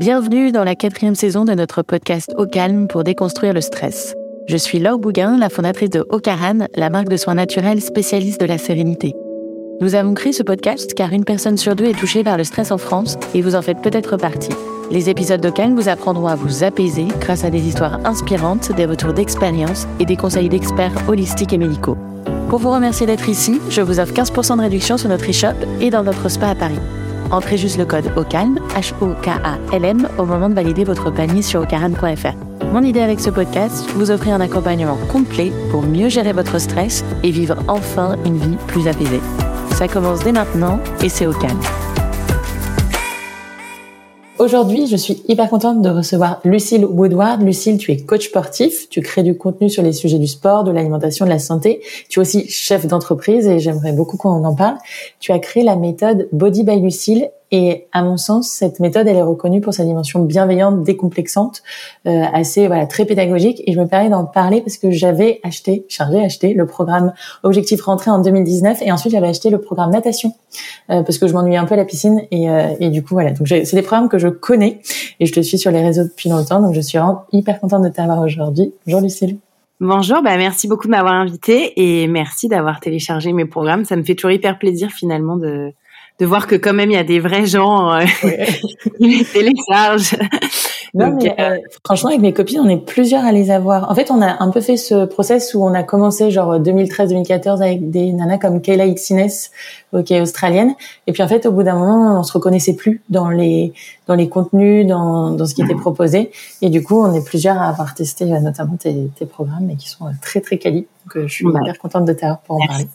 Bienvenue dans la quatrième saison de notre podcast Au calme pour déconstruire le stress. Je suis Laure Bouguin, la fondatrice de Ocaran, la marque de soins naturels spécialiste de la sérénité. Nous avons créé ce podcast car une personne sur deux est touchée par le stress en France et vous en faites peut-être partie. Les épisodes de Calme vous apprendront à vous apaiser grâce à des histoires inspirantes, des retours d'expérience et des conseils d'experts holistiques et médicaux. Pour vous remercier d'être ici, je vous offre 15% de réduction sur notre e-shop et dans notre spa à Paris. Entrez juste le code OCALM, H-O-K-A-L-M, au moment de valider votre panier sur ocaran.fr. Mon idée avec ce podcast, vous offrir un accompagnement complet pour mieux gérer votre stress et vivre enfin une vie plus apaisée. Ça commence dès maintenant et c'est au calme. Aujourd'hui, je suis hyper contente de recevoir Lucille Woodward. Lucille, tu es coach sportif, tu crées du contenu sur les sujets du sport, de l'alimentation, de la santé. Tu es aussi chef d'entreprise et j'aimerais beaucoup qu'on en parle. Tu as créé la méthode Body by Lucille et à mon sens, cette méthode, elle est reconnue pour sa dimension bienveillante, décomplexante, euh, assez voilà très pédagogique. Et je me permets d'en parler parce que j'avais acheté, chargé acheté le programme Objectif Rentrée en 2019 et ensuite j'avais acheté le programme natation euh, parce que je m'ennuyais un peu à la piscine et, euh, et du coup voilà. Donc c'est des programmes que je connais et je te suis sur les réseaux depuis longtemps. Donc je suis hyper contente de t'avoir aujourd'hui. Bonjour Lucille. Bonjour, bah merci beaucoup de m'avoir invité et merci d'avoir téléchargé mes programmes. Ça me fait toujours hyper plaisir finalement de de voir que quand même il y a des vrais gens euh, qui les téléchargent. Non, mais, euh, franchement, avec mes copines, on est plusieurs à les avoir. En fait, on a un peu fait ce process où on a commencé genre 2013-2014 avec des nanas comme Kayla Itzines, qui est australienne. Et puis en fait, au bout d'un moment, on se reconnaissait plus dans les dans les contenus, dans, dans ce qui était proposé. Et du coup, on est plusieurs à avoir testé euh, notamment tes, tes programmes et qui sont très très quali. Donc, je suis hyper contente de t'avoir pour en parler.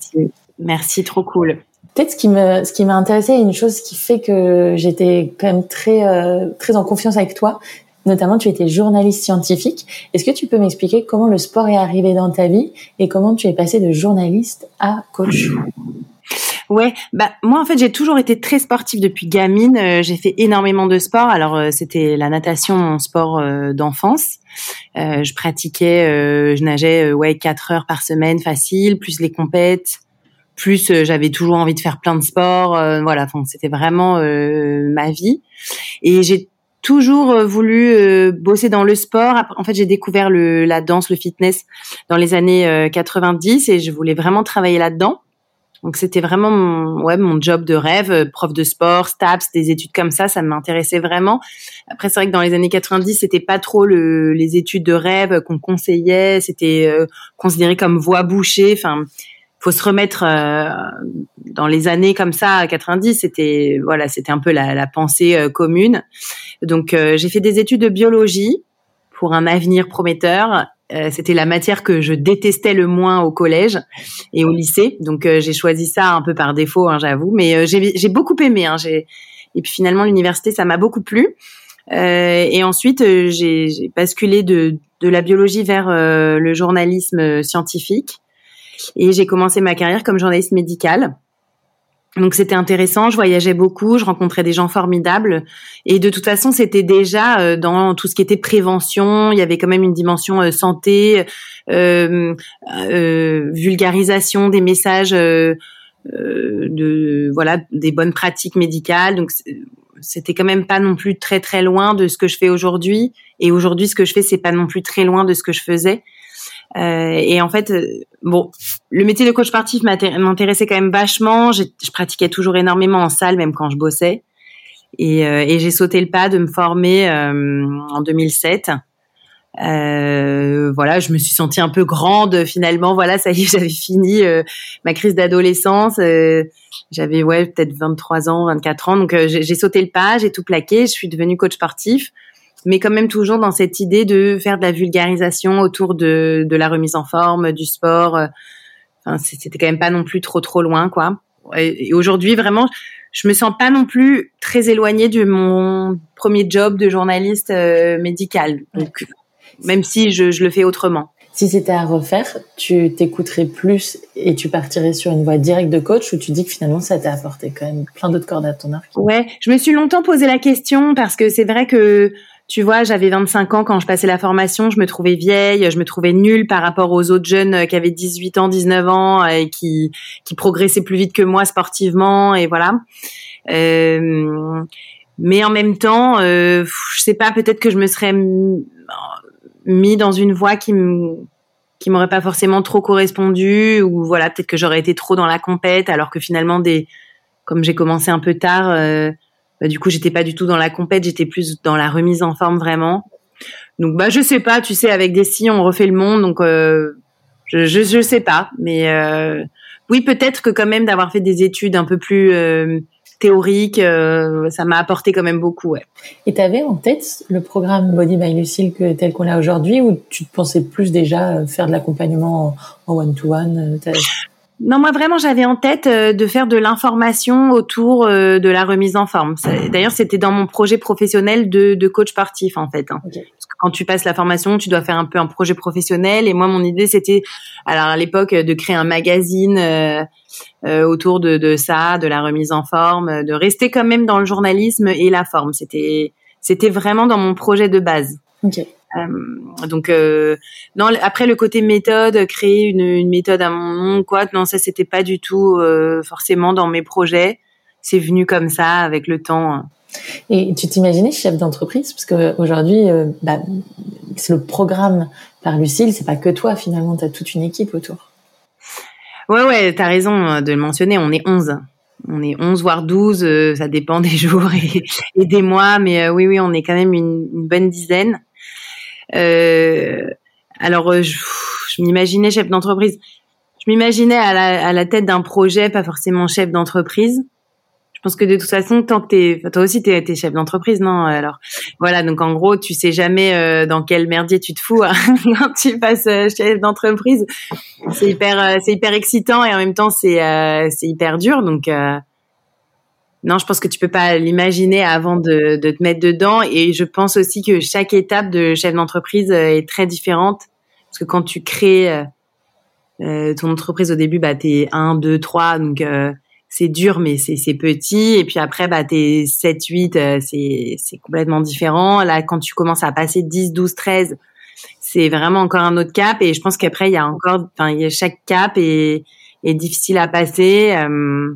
Merci, trop cool. Peut-être ce qui m'a intéressé, une chose qui fait que j'étais quand même très euh, très en confiance avec toi. Notamment, tu étais journaliste scientifique. Est-ce que tu peux m'expliquer comment le sport est arrivé dans ta vie et comment tu es passé de journaliste à coach? Ouais, bah moi en fait j'ai toujours été très sportive depuis gamine. Euh, j'ai fait énormément de sport. Alors euh, c'était la natation, mon sport d'enfance. je pratiquais, je nageais ouais quatre heures par semaine facile, plus les compètes plus euh, j'avais toujours envie de faire plein de sports euh, voilà enfin c'était vraiment euh, ma vie et j'ai toujours voulu bosser dans le sport en fait j'ai découvert le la danse le fitness dans les années 90 et je voulais vraiment travailler là-dedans donc c'était vraiment mon, ouais mon job de rêve, prof de sport, STAPS, des études comme ça, ça m'intéressait vraiment. Après c'est vrai que dans les années 90, c'était pas trop le, les études de rêve qu'on conseillait, c'était considéré comme voie bouchée. Enfin, faut se remettre euh, dans les années comme ça 90 c'était voilà c'était un peu la, la pensée euh, commune. Donc euh, j'ai fait des études de biologie pour un avenir prometteur. C'était la matière que je détestais le moins au collège et au lycée. Donc j'ai choisi ça un peu par défaut hein, j'avoue. Mais j'ai beaucoup aimé hein, j'ai et puis finalement l'université ça m'a beaucoup plu. Et ensuite j'ai basculé de de la biologie vers le journalisme scientifique et j'ai commencé ma carrière comme journaliste médicale. Donc c'était intéressant, je voyageais beaucoup, je rencontrais des gens formidables et de toute façon c'était déjà euh, dans tout ce qui était prévention, il y avait quand même une dimension euh, santé, euh, euh, vulgarisation des messages euh, de voilà des bonnes pratiques médicales. Donc c'était quand même pas non plus très très loin de ce que je fais aujourd'hui et aujourd'hui ce que je fais c'est pas non plus très loin de ce que je faisais. Euh, et en fait, euh, bon, le métier de coach sportif m'intéressait quand même vachement. Je pratiquais toujours énormément en salle, même quand je bossais. Et, euh, j'ai sauté le pas de me former en 2007. Euh, voilà, je me suis sentie un peu grande finalement. Voilà, ça y est, j'avais fini ma crise d'adolescence. j'avais ouais peut-être 23 ans, 24 ans. Donc j'ai sauté le pas, j'ai tout plaqué. Je suis devenue coach sportif mais quand même toujours dans cette idée de faire de la vulgarisation autour de, de la remise en forme, du sport. Euh, enfin, c'était quand même pas non plus trop trop loin, quoi. Et, aujourd'hui, vraiment, je me sens pas non plus très éloignée de mon premier job de journaliste euh, médical. Donc, même si je, je le fais autrement. Si c'était à refaire, tu t'écouterais plus et tu partirais sur une voie directe de coach ou tu dis que finalement ça t'a apporté quand même plein d'autres cordes à ton arc? Ouais, je me suis longtemps posé la question parce que c'est vrai que tu vois, j'avais 25 ans quand je passais la formation, je me trouvais vieille, je me trouvais nulle par rapport aux autres jeunes euh, qui avaient 18 ans, 19 ans et qui, qui progressaient plus vite que moi sportivement et voilà. Euh, mais en même temps, euh, je sais pas, peut-être que je me serais mis dans une voie qui me qui m'aurait pas forcément trop correspondu ou voilà peut-être que j'aurais été trop dans la compète alors que finalement des comme j'ai commencé un peu tard euh, bah, du coup j'étais pas du tout dans la compète j'étais plus dans la remise en forme vraiment donc bah je sais pas tu sais avec des si on refait le monde donc euh, je, je, je sais pas mais euh, oui peut-être que quand même d'avoir fait des études un peu plus euh, théorique, euh, ça m'a apporté quand même beaucoup. Ouais. Et tu avais en tête le programme Body by Lucille tel qu'on l'a aujourd'hui ou tu pensais plus déjà faire de l'accompagnement en one-to-one non, moi vraiment, j'avais en tête euh, de faire de l'information autour euh, de la remise en forme. D'ailleurs, c'était dans mon projet professionnel de, de coach sportif en fait. Hein. Parce que quand tu passes la formation, tu dois faire un peu un projet professionnel. Et moi, mon idée, c'était, alors à l'époque, de créer un magazine euh, autour de, de, ça, de la remise en forme, de rester quand même dans le journalisme et la forme. C'était, c'était vraiment dans mon projet de base. Okay. Euh, donc euh, non, après le côté méthode, créer une, une, méthode à mon nom, quoi, non, ça c'était pas du tout euh, forcément dans mes projets. C'est venu comme ça avec le temps. Hein. Et tu t'imaginais chef d'entreprise? Parce que aujourd'hui, bah, c'est le programme par Lucille, c'est pas que toi finalement, tu as toute une équipe autour. Ouais, ouais, t'as raison de le mentionner. On est 11. On est 11 voire 12, ça dépend des jours et, et des mois, mais oui, oui, on est quand même une, une bonne dizaine. Euh, alors, euh, je, je m'imaginais chef d'entreprise. Je m'imaginais à la, à la tête d'un projet, pas forcément chef d'entreprise. Je pense que de toute façon, tant que t'es, toi aussi t'es, es chef d'entreprise, non Alors voilà, donc en gros, tu sais jamais euh, dans quel merdier tu te fous hein, quand tu passes chef d'entreprise. C'est hyper, c'est hyper excitant et en même temps c'est, c'est hyper dur. Donc non, je pense que tu peux pas l'imaginer avant de, de, te mettre dedans. Et je pense aussi que chaque étape de chef d'entreprise euh, est très différente. Parce que quand tu crées euh, euh ton entreprise au début, bah, t'es 1, 2, 3, donc euh, c'est dur, mais c'est petit. Et puis après, bah, t'es 7, 8, euh, c'est complètement différent. Là, quand tu commences à passer 10, 12, 13, c'est vraiment encore un autre cap. Et je pense qu'après, il y a encore, enfin, chaque cap est, est difficile à passer. Euh,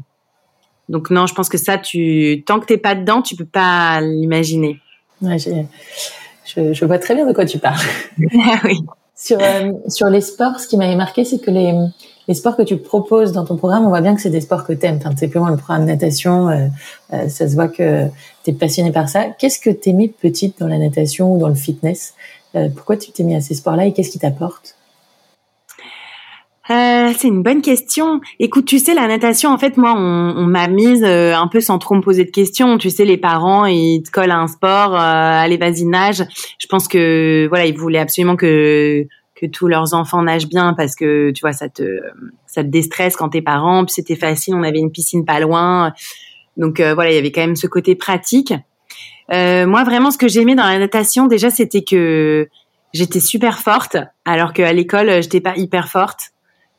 donc non, je pense que ça, tu tant que t'es pas dedans, tu peux pas l'imaginer. Ouais, je, je, vois très bien de quoi tu parles. Ah oui. Sur euh, sur les sports, ce qui m'avait marqué, c'est que les les sports que tu proposes dans ton programme, on voit bien que c'est des sports que t'aimes. Enfin, simplement le programme natation, euh, euh, ça se voit que tu es passionné par ça. Qu'est-ce que t'aimais petite dans la natation ou dans le fitness? Pourquoi tu t'es mis à ces sports-là et qu'est-ce qui t'apporte? Euh, c'est une bonne question. Écoute, tu sais, la natation, en fait, moi, on, on m'a mise euh, un peu sans trop me poser de questions. Tu sais, les parents, ils te collent à un sport, euh, allez, vas-y, nage. Je pense que, voilà, ils voulaient absolument que que tous leurs enfants nagent bien parce que, tu vois, ça te ça te déstresse quand t'es parent. Puis c'était facile, on avait une piscine pas loin. Donc voilà, il y avait quand même ce côté pratique. moi, vraiment, ce que j'aimais dans la natation, déjà, c'était que j'étais super forte, alors qu'à l'école, j'étais pas hyper forte.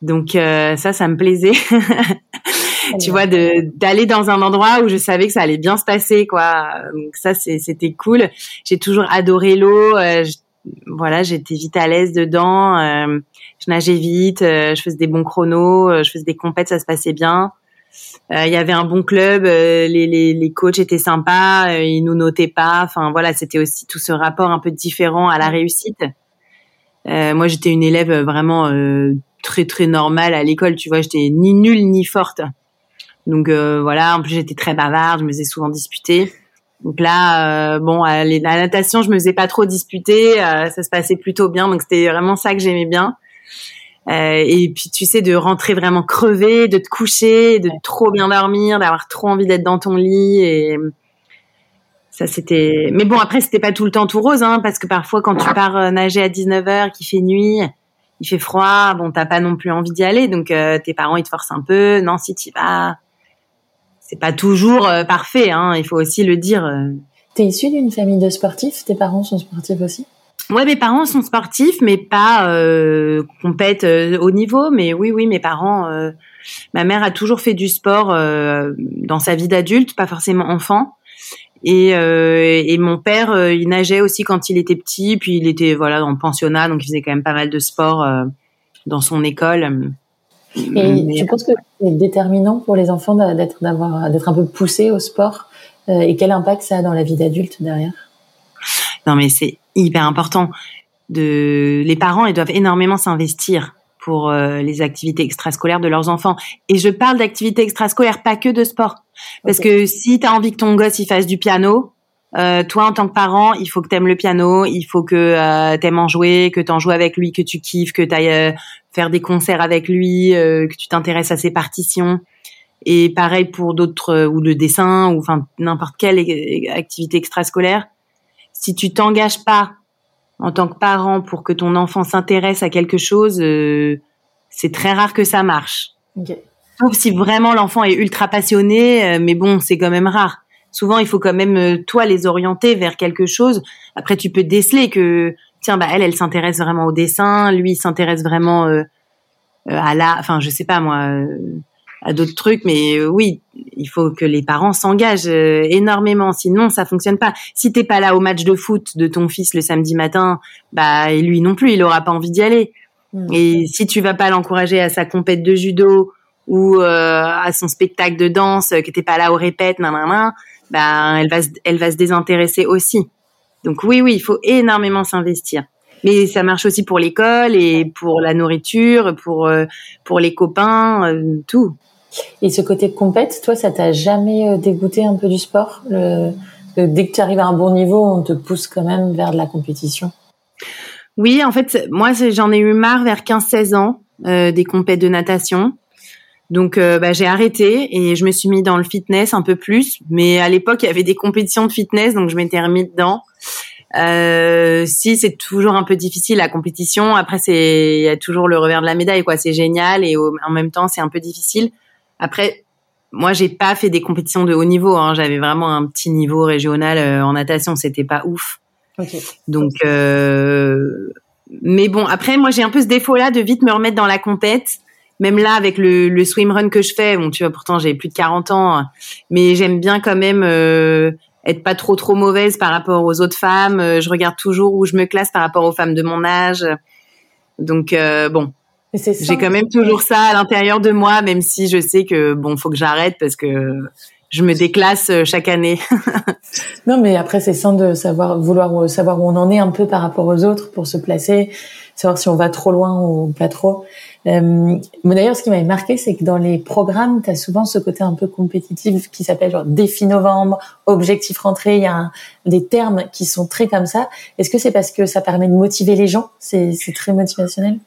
Donc euh, ça, ça me plaisait. tu vois, de d'aller dans un endroit où je savais que ça allait bien se passer, quoi. Donc ça, c'était cool. J'ai toujours adoré l'eau. Euh, voilà, j'étais vite à l'aise dedans. Euh, je nageais vite. je faisais des bons chronos. je faisais des compètes, ça se passait bien. Il y avait un bon club. les, les, les coachs étaient sympas. ils nous notaient pas. Enfin voilà, c'était aussi tout ce rapport un peu différent à la réussite. Moi, j'étais une élève vraiment très très normale à l'école, tu vois, j'étais ni nulle ni forte. Donc euh, voilà, en plus j'étais très bavarde, je me faisais souvent disputer. Donc là, euh, bon, à la natation, je me faisais pas trop disputer, euh, ça se passait plutôt bien, donc c'était vraiment ça que j'aimais bien. et puis tu sais, de rentrer vraiment crevé, de te coucher, de trop bien dormir, d'avoir trop envie d'être dans ton lit et ça c'était. Mais bon, après c'était pas tout le temps tout rose, hein, parce que parfois quand tu pars nager à 19h, qu'il fait nuit, il fait froid, bon, t'as pas non plus envie d'y aller, donc euh, tes parents ils te forcent un peu. Non, si tu vas, c'est pas toujours euh, parfait, hein. Il faut aussi le dire. Euh. T'es issu d'une famille de sportifs? Tes parents sont sportifs aussi? Ouais, mes parents sont sportifs, mais pas euh, compètent au niveau. Mais oui, oui, mes parents. ma mère a toujours fait du sport dans sa vie d'adulte, pas forcément enfant. Et, euh, et mon père, euh, il nageait aussi quand il était petit, puis il était voilà en pensionnat, donc il faisait quand même pas mal de sport euh, dans son école. Et tu penses que c'est déterminant pour les enfants d'être d'avoir d'être un peu poussés au sport et quel impact ça a dans la vie d'adulte derrière? Non, mais c'est hyper important. De... Les parents, ils doivent énormément s'investir pour les activités extrascolaires de leurs enfants. Et je parle d'activités extrascolaires, pas que de sport. Parce que si tu as envie que ton gosse il fasse du piano, euh, toi en tant que parent, il faut que tu aimes le piano, il faut que euh, tu aimes en jouer, que tu en joues avec lui, que tu kiffes, que tu ailles euh, faire des concerts avec lui, euh, que tu t'intéresses à ses partitions. Et pareil pour d'autres ou le dessin ou enfin n'importe quelle activité extrascolaire. Si tu t'engages pas en tant que parent pour que ton enfant s'intéresse à quelque chose, c'est très rare que ça marche. Okay. Sauf si vraiment l'enfant est ultra passionné, mais bon, c'est quand même rare souvent il faut quand même euh, toi les orienter vers quelque chose. Après tu peux déceler que tiens bah elle elle s'intéresse vraiment au dessin, lui il s'intéresse vraiment euh, euh, à la, enfin je sais pas moi à d'autres trucs, mais oui, il faut que les parents s'engagent énormément, sinon ça fonctionne pas. Si t'es pas là au match de foot de ton fils le samedi matin, bah lui non plus, il aura pas envie d'y aller. Mmh. Et si tu vas pas l'encourager à sa compète de judo ou à son spectacle de danse, que t'es pas là au répète, nan, nan, nan ben elle va se, elle va se désintéresser aussi. Donc oui oui, il faut énormément s'investir. Mais ça marche aussi pour l'école et pour la nourriture, pour euh, pour les copains, euh, tout. Et ce côté compète, toi, ça t'a jamais euh, dégoûté un peu du sport? Dès que tu arrives à un bon niveau, on te pousse quand même vers de la compétition. Oui, en fait, moi, j'en ai eu marre vers 15-16 ans des compètes de natation. Donc euh, bah, j'ai arrêté et je me suis mis dans le fitness un peu plus. Mais à l'époque, il y avait des compétitions de fitness, donc je m'étais remis dedans. Euh, si c'est toujours un peu difficile la compétition, après c'est il y a toujours le revers de la médaille quoi. C'est génial et en même temps c'est un peu difficile. Après moi j'ai pas fait des compétitions de haut niveau. Hein. J'avais vraiment un petit niveau régional euh, en natation. C'était pas ouf. Okay. Donc euh, mais bon après moi j'ai un peu ce défaut là de vite me remettre dans la compète même là avec le, le swimrun que je fais, bon tu vois pourtant j'ai plus de 40 ans, mais j'aime bien quand même euh, être pas trop trop mauvaise par rapport aux autres femmes. Je regarde toujours où je me classe par rapport aux femmes de mon âge. Donc euh, bon, j'ai quand même toujours ça à l'intérieur de moi, même si je sais que bon faut que j'arrête parce que je me déclasse chaque année. non, mais après c'est sain de savoir vouloir savoir où on en est un peu par rapport aux autres pour se placer, savoir si on va trop loin ou pas trop. Euh, mais d'ailleurs, ce qui m'avait marqué, c'est que dans les programmes, tu as souvent ce côté un peu compétitif qui s'appelle genre défi novembre, objectif rentrée. Il y a des termes qui sont très comme ça. Est-ce que c'est parce que ça permet de motiver les gens? C'est très motivationnel?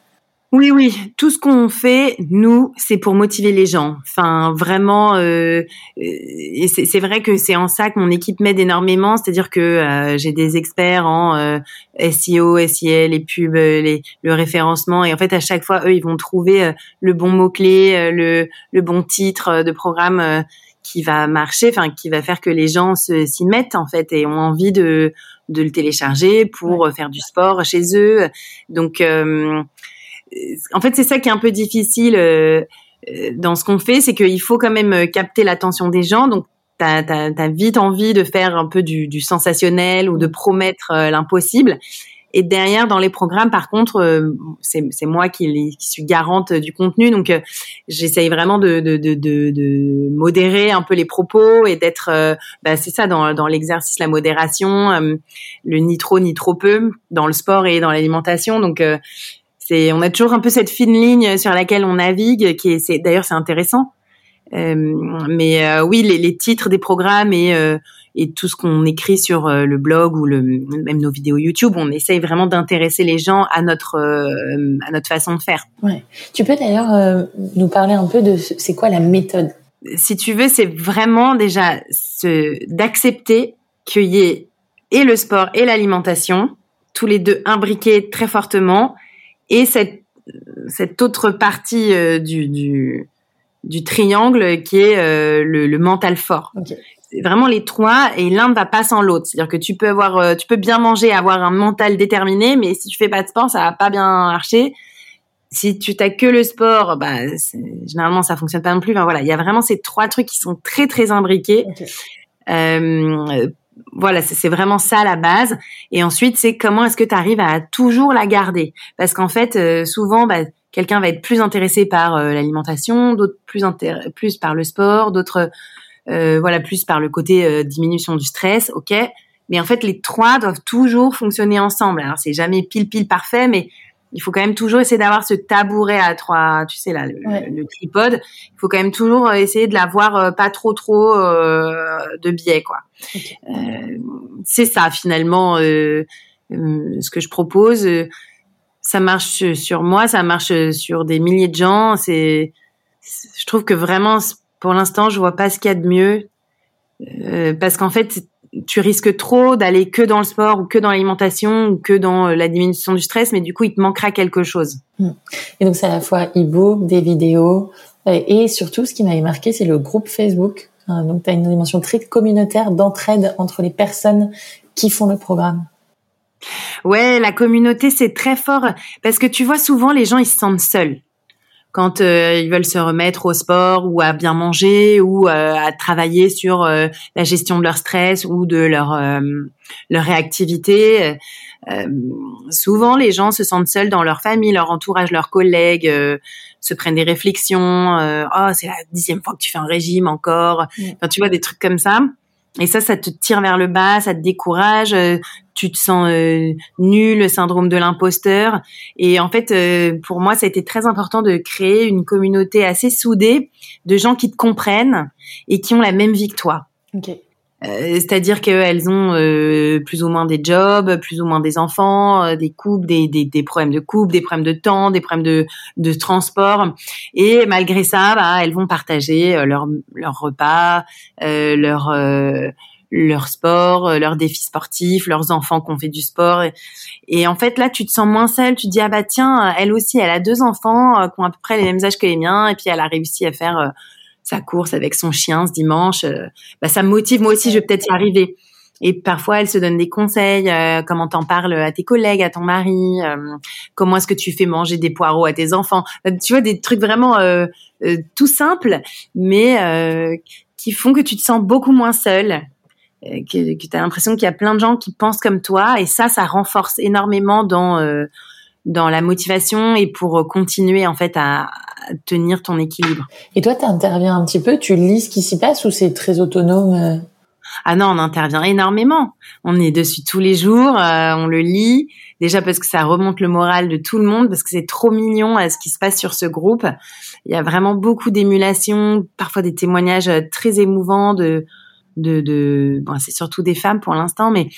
Oui, oui, tout ce qu'on fait, nous, c'est pour motiver les gens. Enfin, vraiment, euh, et c'est vrai que c'est en ça que mon équipe m'aide énormément. C'est-à-dire que euh, j'ai des experts en euh, SEO, SEL, les pubs, les, le référencement, et en fait, à chaque fois, eux, ils vont trouver le bon mot clé, le, le bon titre de programme qui va marcher, enfin, qui va faire que les gens s'y mettent en fait et ont envie de de le télécharger pour faire du sport chez eux. Donc en fait, c'est ça qui est un peu difficile euh, euh, dans ce qu'on fait, c'est qu'il faut quand même euh, capter l'attention des gens. Donc, tu as, vite envie de faire un peu du, sensationnel ou de promettre l'impossible. Et derrière, dans les programmes, par contre, c'est moi qui, suis garante du contenu, donc j'essaye vraiment de, de, modérer un peu les propos et d'être, bah, c'est ça, dans, dans l'exercice, la modération, le ni trop ni trop peu dans le sport et dans l'alimentation. Donc on a toujours un peu cette fine ligne sur laquelle on navigue, qui est, c'est, d'ailleurs c'est intéressant. Euh, mais euh, oui, les, titres des programmes et euh, et tout ce qu'on écrit sur le blog ou le même nos vidéos YouTube, on essaye vraiment d'intéresser les gens à notre à notre façon de faire. Ouais. Tu peux d'ailleurs nous parler un peu de c'est quoi la méthode? Si tu veux, c'est vraiment déjà ce, d'accepter qu'il y ait et le sport et l'alimentation, tous les deux imbriqués très fortement et cette, cette autre partie euh, du, du, du, triangle qui est euh, le, le, mental fort. C'est vraiment les trois et l'un ne va pas sans l'autre. C'est-à-dire que tu peux avoir, euh, tu peux bien manger, avoir un mental déterminé, mais si tu fais pas de sport, ça va pas bien marcher. Si tu t'as que le sport, bah généralement ça fonctionne pas non plus. Enfin, voilà, il y a vraiment ces trois trucs qui sont très très imbriqués. Euh, voilà, c'est vraiment ça la base. Et ensuite, c'est comment est-ce que tu arrives à toujours la garder? Parce qu'en fait, euh, souvent, bah, quelqu'un va être plus intéressé par euh, l'alimentation, d'autres plus plus par le sport, d'autres voilà, plus par le côté diminution du stress, ok. Mais en fait, les trois doivent toujours fonctionner ensemble. Alors, c'est jamais pile pile parfait, mais il faut quand même toujours essayer d'avoir ce tabouret à trois, tu sais là, le, tripode. Il faut quand même toujours essayer de l'avoir pas trop trop de biais quoi. c'est ça finalement ce que je propose ça marche sur moi, ça marche sur des milliers de gens. C'est, je trouve que vraiment, pour l'instant, je vois pas ce qu'il y a de mieux, euh, parce qu'en fait, tu risques trop d'aller que dans le sport ou que dans l'alimentation ou que dans euh, la diminution du stress, mais du coup, il te manquera quelque chose. Hmm. Et donc, c'est à la fois e-book, des vidéos, euh, et surtout, ce qui m'avait marqué, c'est le groupe Facebook. Hein, donc, tu as une dimension très communautaire d'entraide entre les personnes qui font le programme. Ouais, la communauté, c'est très fort parce que tu vois, souvent, les gens, ils se sentent seuls quand euh, ils veulent se remettre au sport ou à bien manger ou euh, à travailler sur euh, la gestion de leur stress ou de leur leur réactivité. souvent, les gens se sentent seuls dans leur famille, leur entourage, leurs collègues, se prennent des réflexions. oh, c'est la dixième fois que tu fais un régime encore. Enfin, tu vois des trucs comme ça. Et ça, ça te tire vers le bas, ça te décourage, euh, tu te sens euh, nul, le syndrome de l'imposteur. Et en fait, euh, pour moi, ça a été très important de créer une communauté assez soudée de gens qui te comprennent et qui ont la même vie que toi. Okay. Euh, c'est-à-dire qu'elles ont euh, plus ou moins des jobs, plus ou moins des enfants, euh, des couples, des, des, des, problèmes de couple, des problèmes de temps, des problèmes de, de transport. Et malgré ça, bah, elles vont partager leur, leur repas, leur leur sport, leurs défis sportifs, leurs enfants qui ont fait du sport. Et, en fait, là, tu te sens moins seule. Tu te dis, ah bah tiens, elle aussi, elle a deux enfants qui ont à peu près les mêmes âges que les miens. Et puis, elle a réussi à faire sa course avec son chien ce dimanche, euh, bah, ça me motive. Moi aussi, je vais peut-être y arriver. Et parfois, elle se donne des conseils, euh, comment t'en parles à tes collègues, à ton mari, euh, comment est-ce que tu fais manger des poireaux à tes enfants. tu vois, des trucs vraiment tout simples, mais qui font que tu te sens beaucoup moins seule, que, que tu as l'impression qu'il y a plein de gens qui pensent comme toi. Et ça, ça renforce énormément dans dans la motivation et pour continuer en fait à, tenir ton équilibre. Et toi, tu interviens un petit peu, tu lis ce qui s'y passe ou c'est très autonome euh? Ah non, on intervient énormément. On est dessus tous les jours, euh, on le lit. Déjà parce que ça remonte le moral de tout le monde, parce que c'est trop mignon à ce qui se passe sur ce groupe. Il y a vraiment beaucoup d'émulation, parfois des témoignages très émouvants de de, de bon, c'est surtout des femmes pour l'instant, mais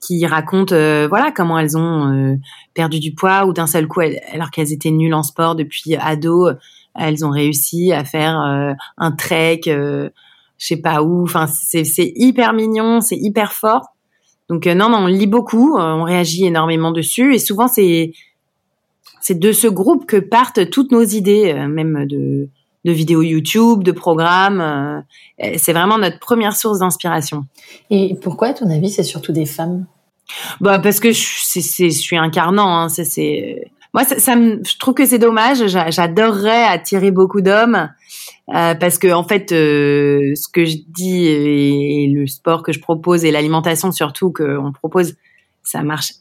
qui racontent euh, voilà comment elles ont euh, perdu du poids ou d'un seul coup, alors qu'elles étaient nulles en sport depuis ado, elles ont réussi à faire euh, un trek, je sais pas où. Enfin, c'est hyper mignon, c'est hyper fort. Donc non, non, on lit beaucoup, on réagit énormément dessus et souvent c'est c'est de ce groupe que partent toutes nos idées, même de de vidéos YouTube, de programmes. Euh, c'est vraiment notre première source d'inspiration. Et pourquoi, à ton avis, c'est surtout des femmes? Bah parce que je, je suis incarnant. Hein, c'est moi, ça, me, je trouve que c'est dommage. J'adorerais attirer beaucoup d'hommes euh, parce que en fait, euh, ce que je dis et, le sport que je propose et l'alimentation surtout qu'on propose, ça marche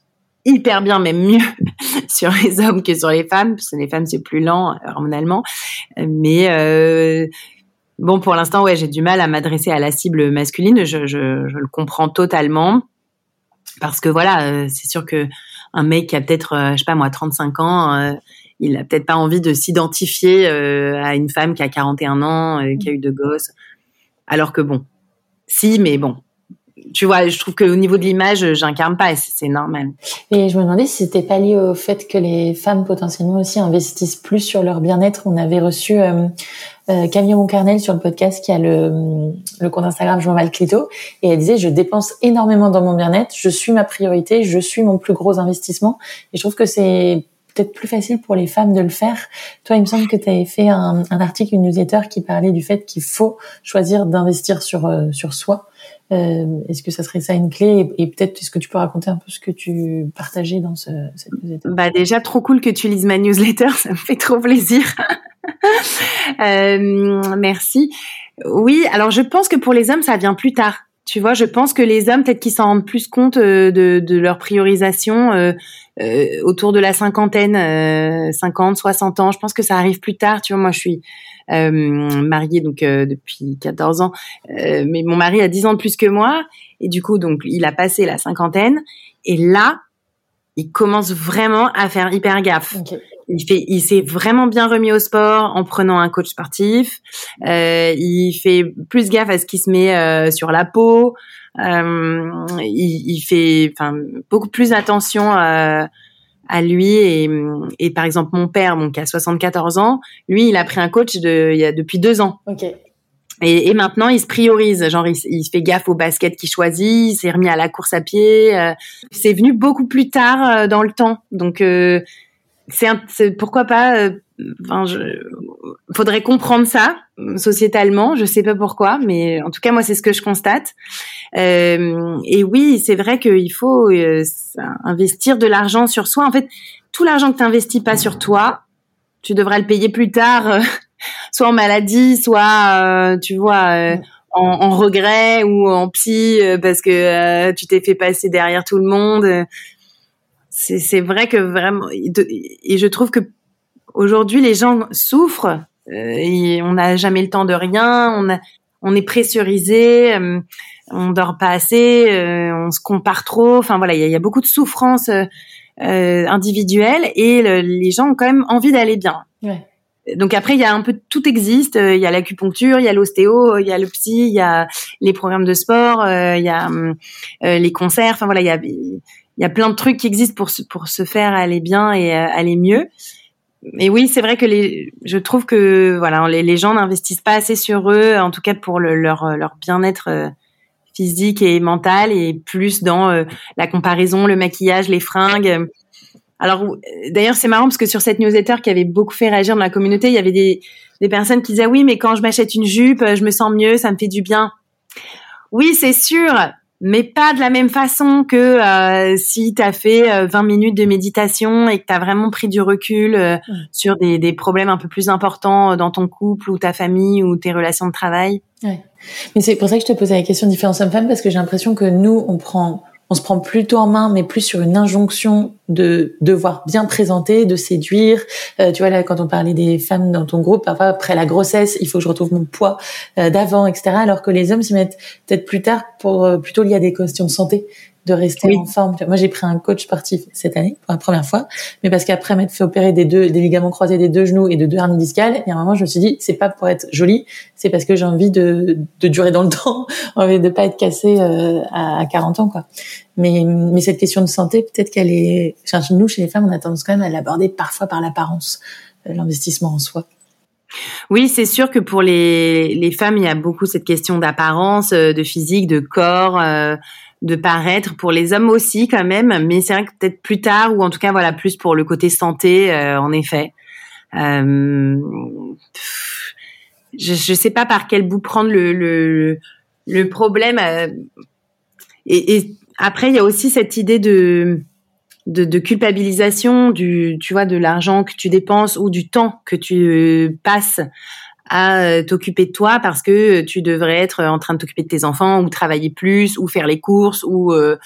hyper bien, même mieux sur les hommes que sur les femmes, parce que les femmes c'est plus lent euh, hormonalement. Mais euh, bon, pour l'instant, ouais, j'ai du mal à m'adresser à la cible masculine. Je, le comprends totalement parce que voilà, euh, c'est sûr que un mec qui a peut-être, je sais pas moi, 35 ans, il a peut-être pas envie de s'identifier à une femme qui a 41 ans, qui a eu deux gosses. Alors que bon, si, mais bon, tu vois, je trouve qu'au niveau de l'image, j'incarne pas c'est normal. Et je me demandais si c'était pas lié au fait que les femmes potentiellement aussi investissent plus sur leur bien-être. On avait reçu euh, euh, Camille Moncarnel sur le podcast qui a le, le compte Instagram Je m'en Clito et elle disait je dépense énormément dans mon bien-être, je suis ma priorité, je suis mon plus gros investissement et je trouve que c'est peut-être plus facile pour les femmes de le faire. Toi, il me semble que tu avais fait un, un, article, une newsletter qui parlait du fait qu'il faut choisir d'investir sur euh, sur soi euh, est-ce que ça serait ça une clé Et, peut-être, est-ce que tu peux raconter un peu ce que tu partageais dans ce, cette newsletter? Bah déjà, trop cool que tu lises ma newsletter, ça me fait trop plaisir. euh, merci. Oui, alors je pense que pour les hommes, ça vient plus tard. Tu vois, je pense que les hommes, peut-être qu'ils s'en rendent plus compte euh, de, de leur priorisation euh, euh, autour de la cinquantaine, 50, 60 ans. Je pense que ça arrive plus tard. Tu vois, moi, je suis mariée donc depuis 14 ans, mais mon mari a 10 ans de plus que moi et du coup donc il a passé la cinquantaine et là il commence vraiment à faire hyper gaffe. Il fait, il s'est vraiment bien remis au sport en prenant un coach sportif. Euh, il fait plus gaffe à ce qui se met euh, sur la peau. Euh, il, il, fait, enfin, beaucoup plus attention à, à lui et, et, par exemple mon père, mon qui a 74 ans, lui, il a pris un coach de, il y a depuis deux ans. Okay. Et, et, maintenant, il se priorise. Genre, il, il fait gaffe au basket qu'il choisit. Il s'est remis à la course à pied. Euh, c'est venu beaucoup plus tard euh, dans le temps. Donc, euh, c'est pourquoi pas. Enfin, je, faudrait comprendre ça sociétalement. Je sais pas pourquoi, mais en tout cas, moi, c'est ce que je constate. et oui, c'est vrai qu'il faut investir de l'argent sur soi. En fait, tout l'argent que tu investis pas sur toi, tu devras le payer plus tard soit en maladie, soit euh, tu vois euh, en, en, regret ou en psy euh, parce que tu t'es fait passer derrière tout le monde. C'est vrai que vraiment et je trouve que aujourd'hui les gens souffrent et on n'a jamais le temps de rien, on a on est pressurisé, on dort pas assez, on se compare trop. Enfin voilà, il y, y a, beaucoup de souffrances euh, individuelles et les gens ont quand même envie d'aller bien. Ouais donc après, il y a un peu tout existe. Euh, il y a l'acupuncture, il y a l'ostéo, il y a le psy, il y a les programmes de sport, euh, il y a euh, les concerts. Enfin voilà, il y a il y a plein de trucs qui existent pour se, pour se faire aller bien et aller mieux. Et oui, c'est vrai que les, je trouve que voilà, les, gens n'investissent pas assez sur eux, en tout cas pour le, leur leur bien-être physique et mental, et plus dans la comparaison, le maquillage, les fringues. Alors d'ailleurs c'est marrant parce que sur cette newsletter qui avait beaucoup fait réagir dans la communauté, il y avait des, des personnes qui disaient oui mais quand je m'achète une jupe, je me sens mieux, ça me fait du bien. Oui c'est sûr, mais pas de la même façon que euh, si tu as fait 20 euh, minutes de méditation et que tu as vraiment pris du recul euh, sur des, des, problèmes un peu plus importants dans ton couple ou ta famille ou tes relations de travail. Ouais. Mais c'est pour ça que je te posais la question différence homme-femme parce que j'ai l'impression que nous on prend on se prend plutôt en main, mais plus sur une injonction de devoir bien présenter, de séduire. Euh, tu vois là, quand on parlait des femmes dans ton groupe, parfois après la grossesse, il faut que je retrouve mon poids euh, d'avant, etc. Alors que les hommes s'y mettent peut-être plus tard pour euh, plutôt lié à des questions de santé de rester en forme. Moi, j'ai pris un coach sportif cette année pour la première fois, mais parce qu'après m'être fait opérer des deux des ligaments croisés des deux genoux et de deux hernies discales, et à un moment, je me suis dit, c'est pas pour être jolie, c'est parce que j'ai envie de, de durer dans le temps, envie de pas être cassée euh, à 40 ans, quoi. Mais, mais cette question de santé, peut-être qu'elle est, nous, chez les femmes, on a tendance quand même à l'aborder parfois par l'apparence, euh, l'investissement en soi. Oui, c'est sûr que pour les, les femmes, il y a beaucoup cette question d'apparence, euh, de physique, de corps, de paraître pour les hommes aussi quand même, mais c'est vrai que peut-être plus tard ou en tout cas voilà plus pour le côté santé euh, en effet. Euh, je ne sais pas par quel bout prendre le le, problème. Euh, et, et, après il y a aussi cette idée de de, de culpabilisation du tu vois de l'argent que tu dépenses ou du temps que tu passes à euh, t'occuper de toi parce que tu devrais être en train de t'occuper de tes enfants ou travailler plus ou faire les courses ou euh,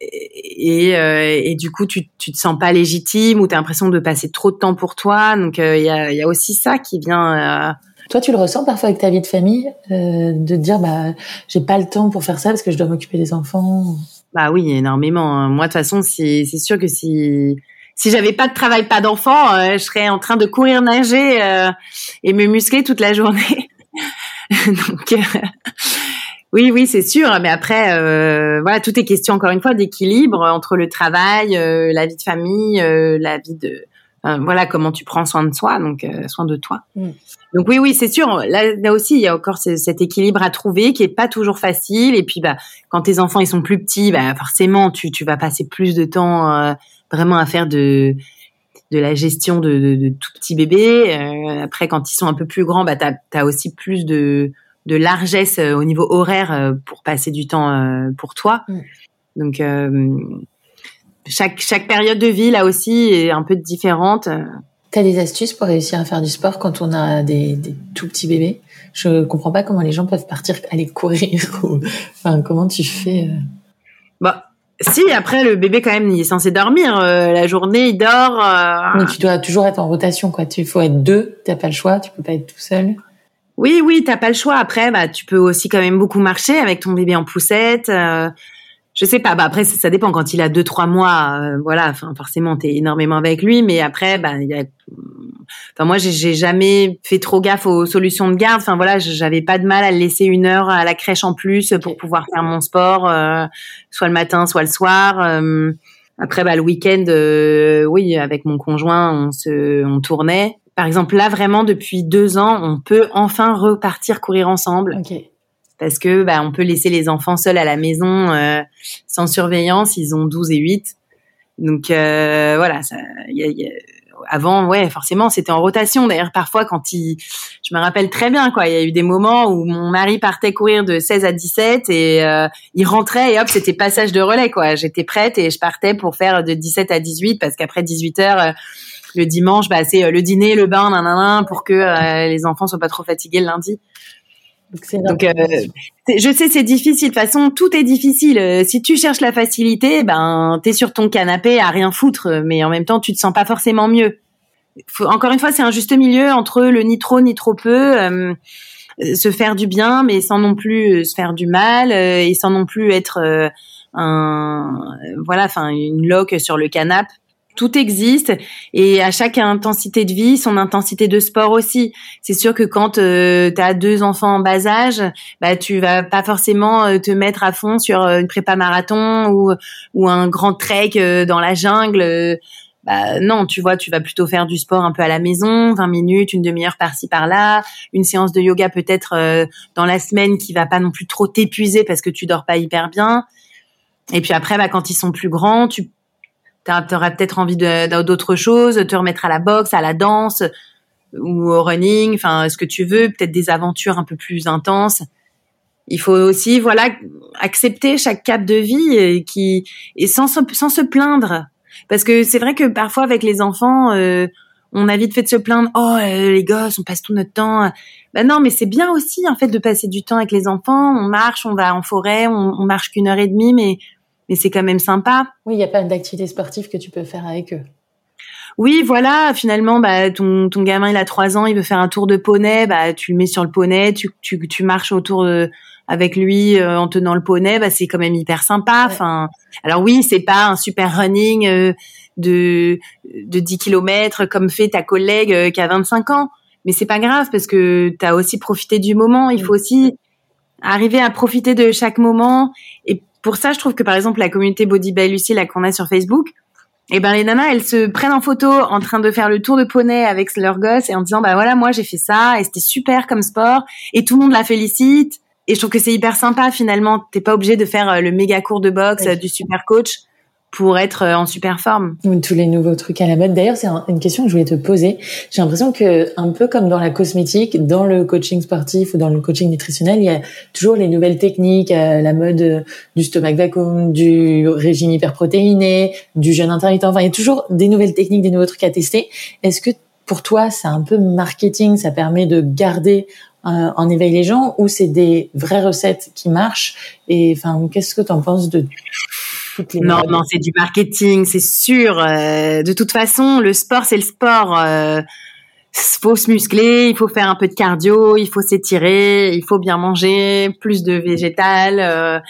et, euh, et, du coup tu tu te sens pas légitime ou tu as l'impression de passer trop de temps pour toi donc il y, a, y a aussi ça qui vient toi, tu le ressens parfois avec ta vie de famille, de te dire bah j'ai pas le temps pour faire ça parce que je dois m'occuper des enfants. Bah oui, énormément. Moi, de toute façon, c'est c'est sûr que si si j'avais pas de travail, pas d'enfant, euh, je serais en train de courir, nager euh, et me muscler toute la journée. Donc euh, oui, oui, c'est sûr. Mais après, voilà, tout est question encore une fois d'équilibre entre le travail, la vie de famille, la vie de voilà comment tu prends soin de soi, donc soin de toi. Mm. Donc oui, oui, c'est sûr. Là, là, aussi, il y a encore cet équilibre à trouver qui est pas toujours facile. Et puis, bah, quand tes enfants ils sont plus petits, bah, forcément, tu, tu vas passer plus de temps vraiment à faire de de la gestion de, de, de tout petits bébés. Euh, après, quand ils sont un peu plus grands, bah, tu as, aussi plus de, de largesse euh, au niveau horaire euh, pour passer du temps pour toi. Mm. Donc, chaque, chaque période de vie, là aussi, est un peu différente. Tu as des astuces pour réussir à faire du sport quand on a des, des tout petits bébés? Je comprends pas comment les gens peuvent partir aller courir. enfin, comment tu fais Bah, Si, après, le bébé, quand même, il est censé dormir. Euh, la journée, il dort. Euh. Mais tu dois toujours être en rotation, quoi. Il faut être deux, t'as pas le choix, tu peux pas être tout seul. Oui, oui, t'as pas le choix. Après, bah, tu peux aussi quand même beaucoup marcher avec ton bébé en poussette. Euh, je sais pas. Bah après, ça, dépend. Quand il a deux, trois mois, euh, voilà. Enfin, forcément, t'es énormément avec lui. Mais après, bah, il y a. Enfin, moi, j'ai jamais fait trop gaffe aux solutions de garde. Enfin, voilà, j'avais pas de mal à le laisser une heure à la crèche en plus pour pouvoir faire mon sport, euh, soit le matin, soit le soir. Euh, après, bah, le week-end, oui, avec mon conjoint, on se, on tournait. Par exemple, là, vraiment, depuis deux ans, on peut enfin repartir courir ensemble. Okay parce que bah, on peut laisser les enfants seuls à la maison euh, sans surveillance. Ils ont 12 et 8. Donc euh, voilà, ça, y a, y a, avant, ouais, forcément, c'était en rotation. D'ailleurs, parfois, quand il, je me rappelle très bien, quoi, il y a eu des moments où mon mari partait courir de 16 à 17 et euh, il rentrait et hop, c'était passage de relais, quoi. J'étais prête et je partais pour faire de 17 à 18 parce qu'après 18 heures, euh, le dimanche, bah, c'est le dîner, le bain, nanana, pour que les enfants soient pas trop fatigués le lundi. Donc, euh, je sais, c'est difficile. De toute façon, tout est difficile. Euh, si tu cherches la facilité, ben, t'es sur ton canapé à rien foutre, mais en même temps, tu te sens pas forcément mieux. encore une fois, c'est un juste milieu entre le ni trop ni trop peu. Euh, se faire du bien, mais sans non plus se faire du mal et sans non plus être un voilà, enfin une loque sur le canapé tout existe et à chaque intensité de vie, son intensité de sport aussi. C'est sûr que quand euh, tu as deux enfants en bas âge, bah tu vas pas forcément euh, te mettre à fond sur euh, une prépa marathon ou ou un grand trek dans la jungle. Bah non, tu vois, tu vas plutôt faire du sport un peu à la maison, 20 minutes, une demi-heure par-ci par-là, une séance de yoga peut-être dans la semaine qui va pas non plus trop t'épuiser parce que tu dors pas hyper bien. Et puis après, bah, quand ils sont plus grands, tu tu peut-être envie d'autre chose, te remettre à la boxe, à la danse ou au running, enfin ce que tu veux, peut-être des aventures un peu plus intenses. Il faut aussi voilà accepter chaque cap de vie et qui et sans se, sans se plaindre. Parce que c'est vrai que parfois avec les enfants euh, on a vite fait de se plaindre oh euh, les gosses on passe tout notre temps ben non mais c'est bien aussi en fait de passer du temps avec les enfants. On marche on va en forêt on, on marche qu'une heure et demie mais mais c'est quand même sympa. Oui, il y a pas d'activité sportive que tu peux faire avec eux. Oui, voilà. Finalement, bah, ton, ton gamin, il a trois ans, il veut faire un tour de poney. Bah, tu le mets sur le poney, tu, tu, tu marches autour de, avec lui euh, en tenant le poney. Bah, c'est quand même hyper sympa. Enfin, alors oui, c'est pas un super running euh, de de 10 kilomètres comme fait ta collègue euh, qui a 25 ans, mais c'est pas grave parce que tu as aussi profité du moment. Il faut aussi arriver à profiter de chaque moment et pour ça, je trouve que par exemple la communauté Body by Lucie là qu'on a sur Facebook, eh ben les nanas elles se prennent en photo en train de faire le tour de poney avec leur gosse et en disant bah voilà moi j'ai fait ça et c'était super comme sport et tout le monde la félicite. Et je trouve que c'est hyper sympa finalement. T'es pas obligé de faire euh, le méga cours de boxe euh, du super coach pour être euh, en super forme. Tous les nouveaux trucs à la mode. D'ailleurs, c'est une question que je voulais te poser. J'ai l'impression que, un peu comme dans la cosmétique, dans le coaching sportif ou dans le coaching nutritionnel, il y a toujours les nouvelles techniques, euh, la mode euh, du stomac vacuum, du régime hyperprotéiné, du jeûne intermittent. Enfin, il y a toujours des nouvelles techniques, des nouveaux trucs à tester. Est-ce que pour toi, c'est un peu marketing, ça permet de garder en éveil les gens ou c'est des vraies recettes qui marchent? Et enfin qu'est-ce que tu en penses de non, non, c'est du marketing, c'est sûr. Euh, de toute façon, le sport, c'est le sport. Euh, faut se muscler, il faut faire un peu de cardio, il faut s'étirer, il faut bien manger, plus de végétal euh,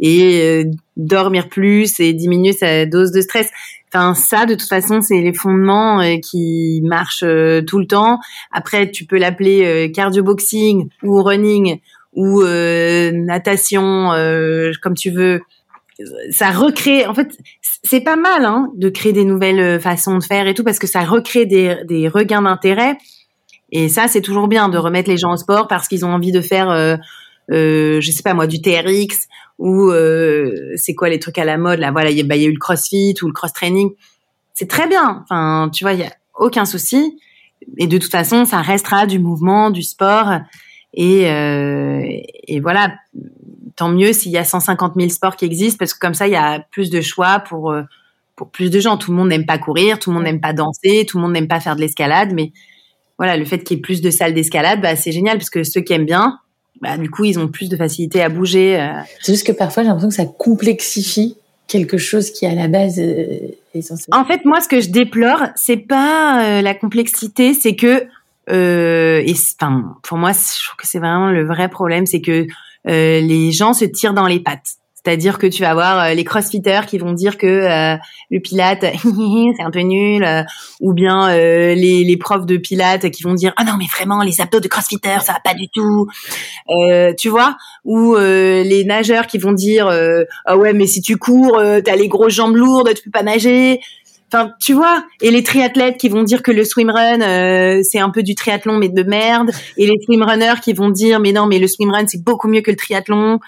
et euh, dormir plus et diminuer sa dose de stress. Enfin, ça, de toute façon, c'est les fondements qui marchent tout le temps. Après, tu peux l'appeler cardio boxing ou running ou natation, comme tu veux ça recrée. En fait, c'est pas mal hein, de créer des nouvelles euh, façons de faire et tout parce que ça recrée des, des regains d'intérêt. Et ça, c'est toujours bien de remettre les gens au sport parce qu'ils ont envie de faire, euh, euh, je sais pas moi, du TRX ou euh, c'est quoi les trucs à la mode là. Voilà, il y, bah, y, a eu le CrossFit ou le cross training. C'est très bien. Enfin, tu vois, il y a aucun souci. Et de toute façon, ça restera du mouvement, du sport. Et, euh, et voilà, tant mieux s'il y a 150 000 sports qui existent parce que comme ça, il y a plus de choix pour euh, pour plus de gens. Tout le monde n'aime pas courir, tout le monde n'aime pas danser, tout le monde n'aime pas faire de l'escalade, mais voilà, le fait qu'il y ait plus de salles d'escalade, bah, c'est génial parce que ceux qui aiment bien, bah, du coup, ils ont plus de facilité à bouger. Euh. C'est juste que parfois, j'ai l'impression que ça complexifie quelque chose qui à la base est censé. En fait, moi, ce que je déplore, c'est pas la complexité, c'est que euh, et enfin, pour moi, je trouve que c'est vraiment le vrai problème, c'est que euh, les gens se tirent dans les pattes. C'est-à-dire que tu vas voir euh, les crossfitters qui vont dire que euh, le pilate c'est un peu nul, euh, ou bien les, les, profs de pilate qui vont dire ah non mais vraiment les abdos de crossfitter ça va pas du tout, tu vois, ou les nageurs qui vont dire ah ouais mais si tu cours t'as les grosses jambes lourdes tu peux pas nager, Enfin, tu vois, et les triathlètes qui vont dire que le swimrun euh, c'est un peu du triathlon mais de merde, et les swimrunners qui vont dire mais non mais le swimrun c'est beaucoup mieux que le triathlon,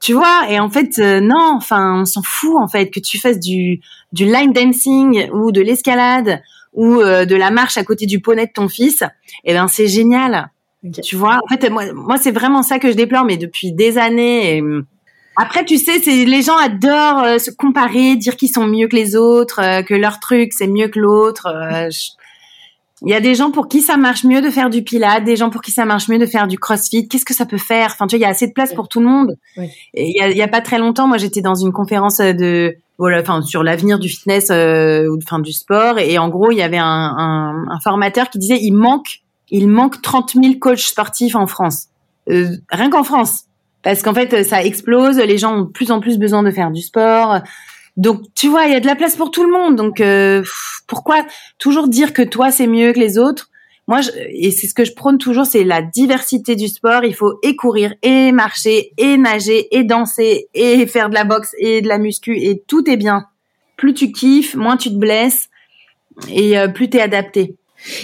tu vois. Et en fait euh, non, enfin on s'en fout en fait que tu fasses du du line dancing ou de l'escalade ou euh, de la marche à côté du poney de ton fils, et eh ben c'est génial. Tu vois, en fait moi, moi c'est vraiment ça que je déplore, mais depuis des années. Et, après, tu sais, c'est les gens adorent euh, se comparer, dire qu'ils sont mieux que les autres, euh, que leur truc c'est mieux que l'autre. Euh, il y a des gens pour qui ça marche mieux de faire du pilate, des gens pour qui ça marche mieux de faire du crossfit. Qu'est-ce que ça peut faire? Enfin, tu vois, il y a assez de place pour tout le monde. Et il y a, y a, pas très longtemps, moi, j'étais dans une conférence de voilà, enfin sur l'avenir du fitness ou enfin du sport. Et en gros, il y avait un, un, un, formateur qui disait il manque il manque 30 000 coachs sportifs en France, rien qu'en France parce qu'en fait ça explose, les gens ont de plus en plus besoin de faire du sport. Donc tu vois, il y a de la place pour tout le monde. Donc euh, pourquoi toujours dire que toi c'est mieux que les autres? Moi, et c'est ce que je prône toujours, c'est la diversité du sport. Il faut et courir, et marcher, et nager, et danser, et faire de la boxe, et de la muscu, et tout est bien. Plus tu kiffes, moins tu te blesses, et euh, plus t'es adapté.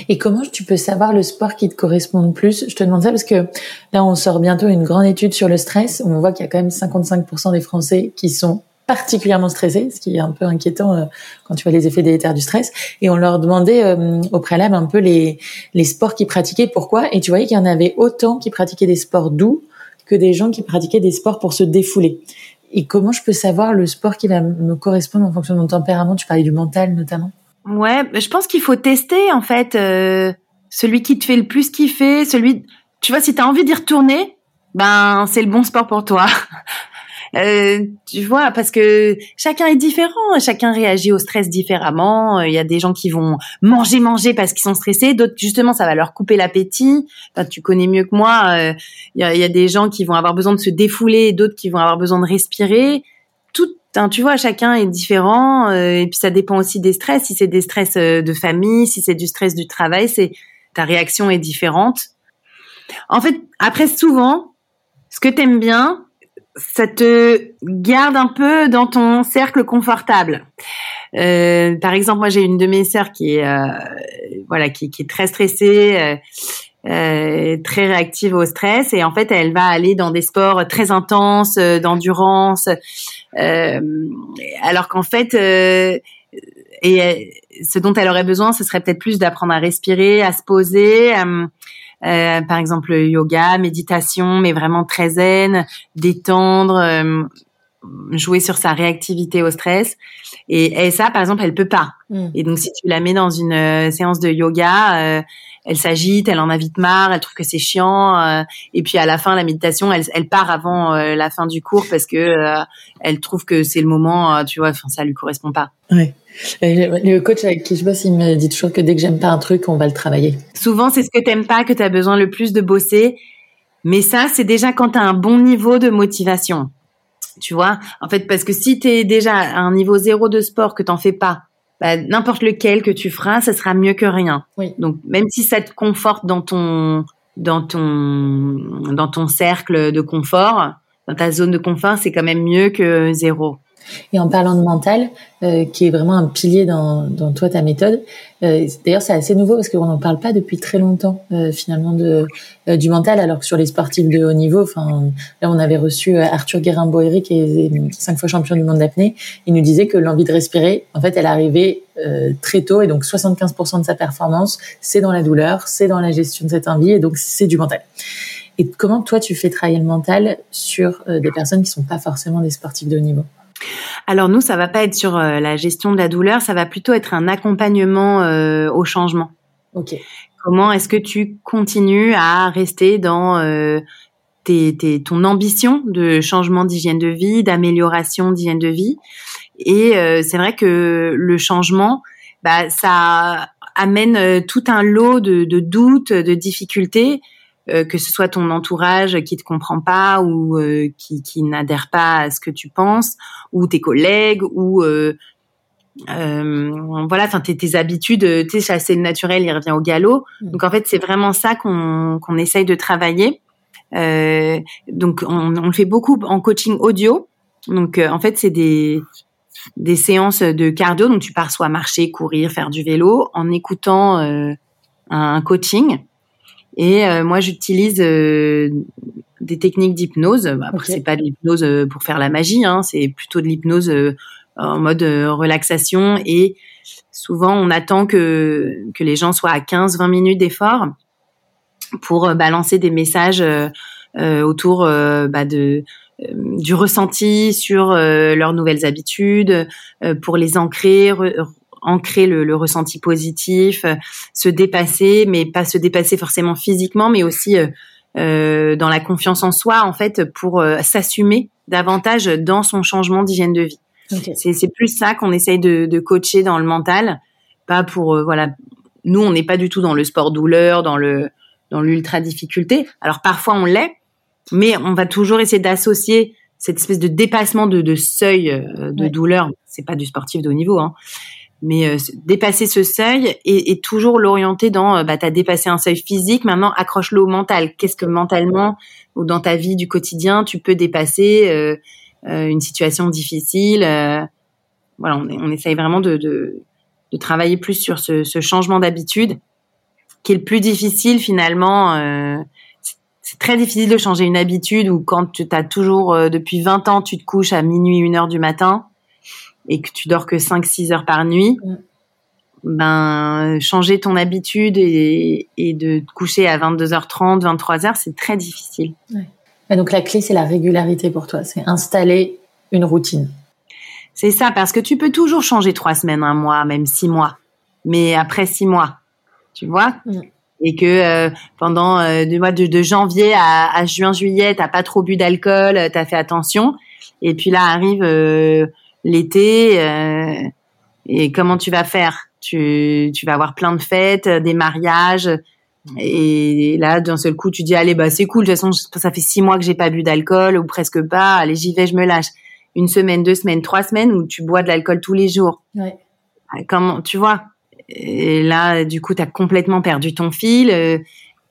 Et comment tu peux savoir le sport qui te correspond le plus? Je te demande ça parce que là, on sort bientôt une grande étude sur le stress. On voit qu'il y a quand même 55% des Français qui sont particulièrement stressés, ce qui est un peu inquiétant euh, quand tu vois les effets délétères du stress. Et on leur demandait euh, au préalable un peu les, les sports qu'ils pratiquaient, pourquoi? Et tu voyais qu'il y en avait autant qui pratiquaient des sports doux que des gens qui pratiquaient des sports pour se défouler. Et comment je peux savoir le sport qui va me correspondre en fonction de mon tempérament? Tu parlais du mental notamment. Ouais, je pense qu'il faut tester en fait euh, celui qui te fait le plus kiffer, celui tu vois si tu as envie d'y retourner, ben c'est le bon sport pour toi. euh, tu vois parce que chacun est différent, chacun réagit au stress différemment, il y a des gens qui vont manger manger parce qu'ils sont stressés, d'autres justement ça va leur couper l'appétit. Enfin, tu connais mieux que moi, euh, il y a des gens qui vont avoir besoin de se défouler, d'autres qui vont avoir besoin de respirer. Tu vois, chacun est différent euh, et puis ça dépend aussi des stress. Si c'est des stress euh, de famille, si c'est du stress du travail, c'est ta réaction est différente. En fait, après souvent, ce que t'aimes bien, ça te garde un peu dans ton cercle confortable. Euh, par exemple, moi j'ai une de mes sœurs qui est euh, voilà qui, qui, est très stressée. Euh, très réactive au stress et en fait elle va aller dans des sports très intenses d'endurance euh, alors qu'en fait, euh, et ce dont elle aurait besoin, ce serait peut-être plus d'apprendre à respirer, à se poser. Euh, euh, par exemple yoga, méditation, mais vraiment très zen, détendre, euh, jouer sur sa réactivité au stress. Et, et, ça, par exemple, elle peut pas. Mm. Et donc, si tu la mets dans une séance de yoga, elle s'agite, elle en a vite marre, elle trouve que c'est chiant. Euh, et puis à la fin, la méditation, elle, elle part avant euh, la fin du cours parce que euh, elle trouve que c'est le moment, tu vois, enfin ça lui correspond pas. Ouais. Le coach avec qui je bosse, il me dit toujours que dès que j'aime pas un truc, on va le travailler. Souvent, c'est ce que t'aimes pas que tu as besoin le plus de bosser. Mais ça, c'est déjà quand tu as un bon niveau de motivation. Tu vois, en fait, parce que si tu es déjà à un niveau zéro de sport, que t'en fais pas, bah, n'importe lequel que tu feras, ça sera mieux que rien. Donc même si ça te conforte dans ton dans ton dans ton cercle de confort, dans ta zone de confort, c'est quand même mieux que zéro. Et en parlant de mental, euh, qui est vraiment un pilier dans, dans toi, ta méthode, euh, d'ailleurs c'est assez nouveau parce qu'on n'en parle pas depuis très longtemps euh, finalement de, euh, du mental, alors que sur les sportifs de haut niveau, enfin là on avait reçu euh, Arthur Guérin-Boéry qui est cinq fois champion du monde d'apnée, il nous disait que l'envie de respirer, en fait elle arrivait très tôt. Et donc 75% de sa performance c'est dans la douleur, c'est dans la gestion de cette envie. Et donc c'est du mental. Et comment toi tu fais travailler le mental sur des personnes qui sont pas forcément des sportifs de haut niveau? Alors nous, ça va pas être sur euh, la gestion de la douleur, ça va plutôt être un accompagnement euh, au changement. Ok. Comment est-ce que tu continues à rester dans euh, tes, ton ambition de changement d'hygiène de vie, d'amélioration d'hygiène de vie? Et c'est vrai que le changement, bah, ça amène tout un lot de, de doutes, de difficultés. Que ce soit ton entourage qui te comprend pas ou qui, qui n'adhère pas à ce que tu penses, ou tes collègues, ou euh, voilà, enfin tes, tes, habitudes, euh, tu sais, le naturel, il revient au galop. Mm. Donc en fait, c'est vraiment ça qu'on qu'on essaye de travailler. Euh, donc on, on, le fait beaucoup en coaching audio. Donc euh, en fait, c'est des des séances de cardio. Donc tu pars soit marcher, courir, faire du vélo en écoutant euh, un coaching. Et moi, j'utilise des techniques d'hypnose. Après, c'est pas de l'hypnose pour faire la magie, hein, c'est plutôt de l'hypnose en mode euh, relaxation. Et souvent on attend que, que les gens soient à 15-20 minutes d'effort pour euh, balancer des messages euh, autour bah, de du ressenti sur leurs nouvelles habitudes, pour les ancrer, ancrer le, le, ressenti positif, se dépasser, mais pas se dépasser forcément physiquement, mais aussi dans la confiance en soi, en fait, pour s'assumer davantage dans son changement d'hygiène de vie. C'est plus ça qu'on essaye de, de, coacher dans le mental, pas pour euh, voilà. Nous, on n'est pas du tout dans le sport douleur, dans le dans l'ultra difficulté. Alors parfois on l'est, mais on va toujours essayer d'associer cette espèce de dépassement de, de seuil euh, de douleur. C'est pas du sportif de haut niveau, hein, mais euh, dépasser ce seuil et, et toujours l'orienter dans bah t'as dépassé un seuil physique, maintenant accroche-le au mental. Qu'est-ce que mentalement ou dans ta vie du quotidien tu peux dépasser euh, une situation difficile. Euh, voilà, on, on, essaye vraiment de, de, de, travailler plus sur ce, ce changement d'habitude, qui est le plus difficile finalement. Euh, c'est très difficile de changer une habitude où quand tu as toujours depuis 20 ans, tu te couches à minuit, une heure du matin et que tu dors que 5-6 heures par nuit. Ben, changer ton habitude et, et, de te coucher à 22h30, 23h, c'est très difficile. Ouais. Et donc la clé, c'est la régularité pour toi, c'est installer une routine. C'est ça, parce que tu peux toujours changer trois semaines, un mois, même six mois, mais après six mois, tu vois? Et que euh, pendant euh, du mois de, janvier à, à juin, juillet, t'as pas trop bu d'alcool, euh, t'as fait attention, et puis là arrive euh, l'été, et comment tu vas faire? Tu, tu vas avoir plein de fêtes, des mariages, et là, d'un seul coup, tu dis allez bah c'est cool. De toute façon, ça fait six mois que j'ai pas bu d'alcool ou presque pas. Allez, j'y vais, je me lâche. Une semaine, deux semaines, trois semaines où tu bois de l'alcool tous les jours. Ouais. Ah, comment tu vois? Et là, du coup, tu as complètement perdu ton fil. Euh,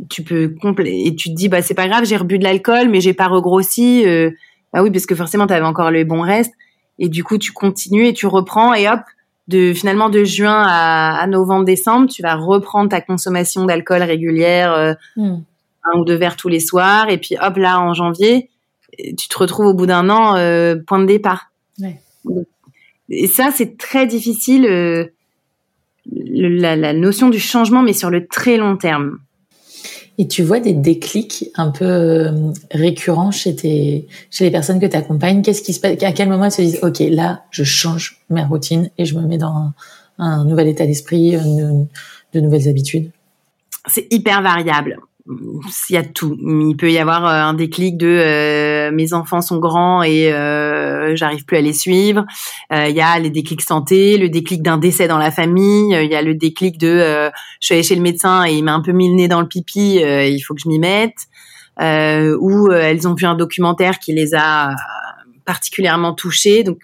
tu peux et tu te dis bah c'est pas grave, j'ai rebu de l'alcool, mais j'ai pas regrossi. Euh, bah oui, parce que forcément, tu avais encore le bon reste. Et du coup, tu continues et tu reprends et hop, de finalement de juin à, novembre décembre tu vas reprendre ta consommation d'alcool régulière euh, hmm. un ou deux verres tous les soirs. Et puis hop là en janvier tu te retrouves au bout d'un an euh, point de départ. Et ça c'est très difficile euh, la, la, notion du changement mais sur le très long terme et tu vois des déclics un peu euh, récurrents chez tes, chez les personnes que tu accompagnes. Qu'est-ce qui se passe? À quel moment elles se disent OK, là, je change ma routine et je me mets dans un, nouvel état d'esprit, de nouvelles habitudes? C'est hyper variable il y a tout. Il peut y avoir euh, un déclic de euh, mes enfants sont grands et euh, j'arrive plus à les suivre. Euh, il y a les déclics santé, le déclic d'un décès dans la famille. Il y a le déclic de je suis allée chez le médecin et il m'a un peu mis le nez dans le pipi. il faut que je m'y mette. ou elles ont vu un documentaire qui les a particulièrement touchées. Donc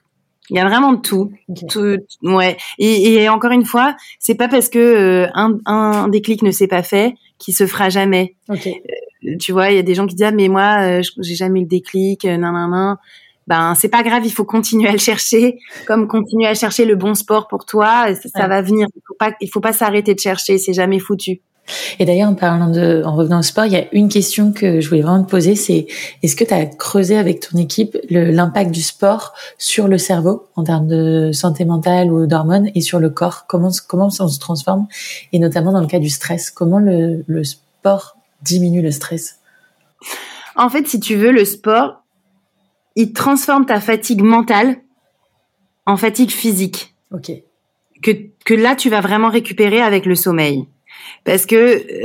il y a vraiment de tout. tout ouais. Et, et, encore une fois, c'est pas parce que un, un déclic ne s'est pas fait qui se fera jamais. Okay. Euh, tu vois, il y a des gens qui disent ah, mais moi euh, j'ai jamais eu le déclic, euh, nan nan nan. Ben c'est pas grave, il faut continuer à le chercher, comme continuer à chercher le bon sport pour toi, ça, ça va venir. Il faut pas, il faut pas s'arrêter de chercher, c'est jamais foutu. Et d'ailleurs, en parlant de, en revenant au sport, il y a une question que je voulais vraiment te poser, c'est est-ce que tu as creusé avec ton équipe l'impact du sport sur le cerveau en termes de santé mentale ou d'hormones et sur le corps? Comment comment on se transforme? Et notamment dans le cas du stress Comment le, le sport diminue le stress? En fait, si tu veux, le sport, il transforme ta fatigue mentale en fatigue physique. Ok. Que, que là, tu vas vraiment récupérer avec le sommeil. Parce que,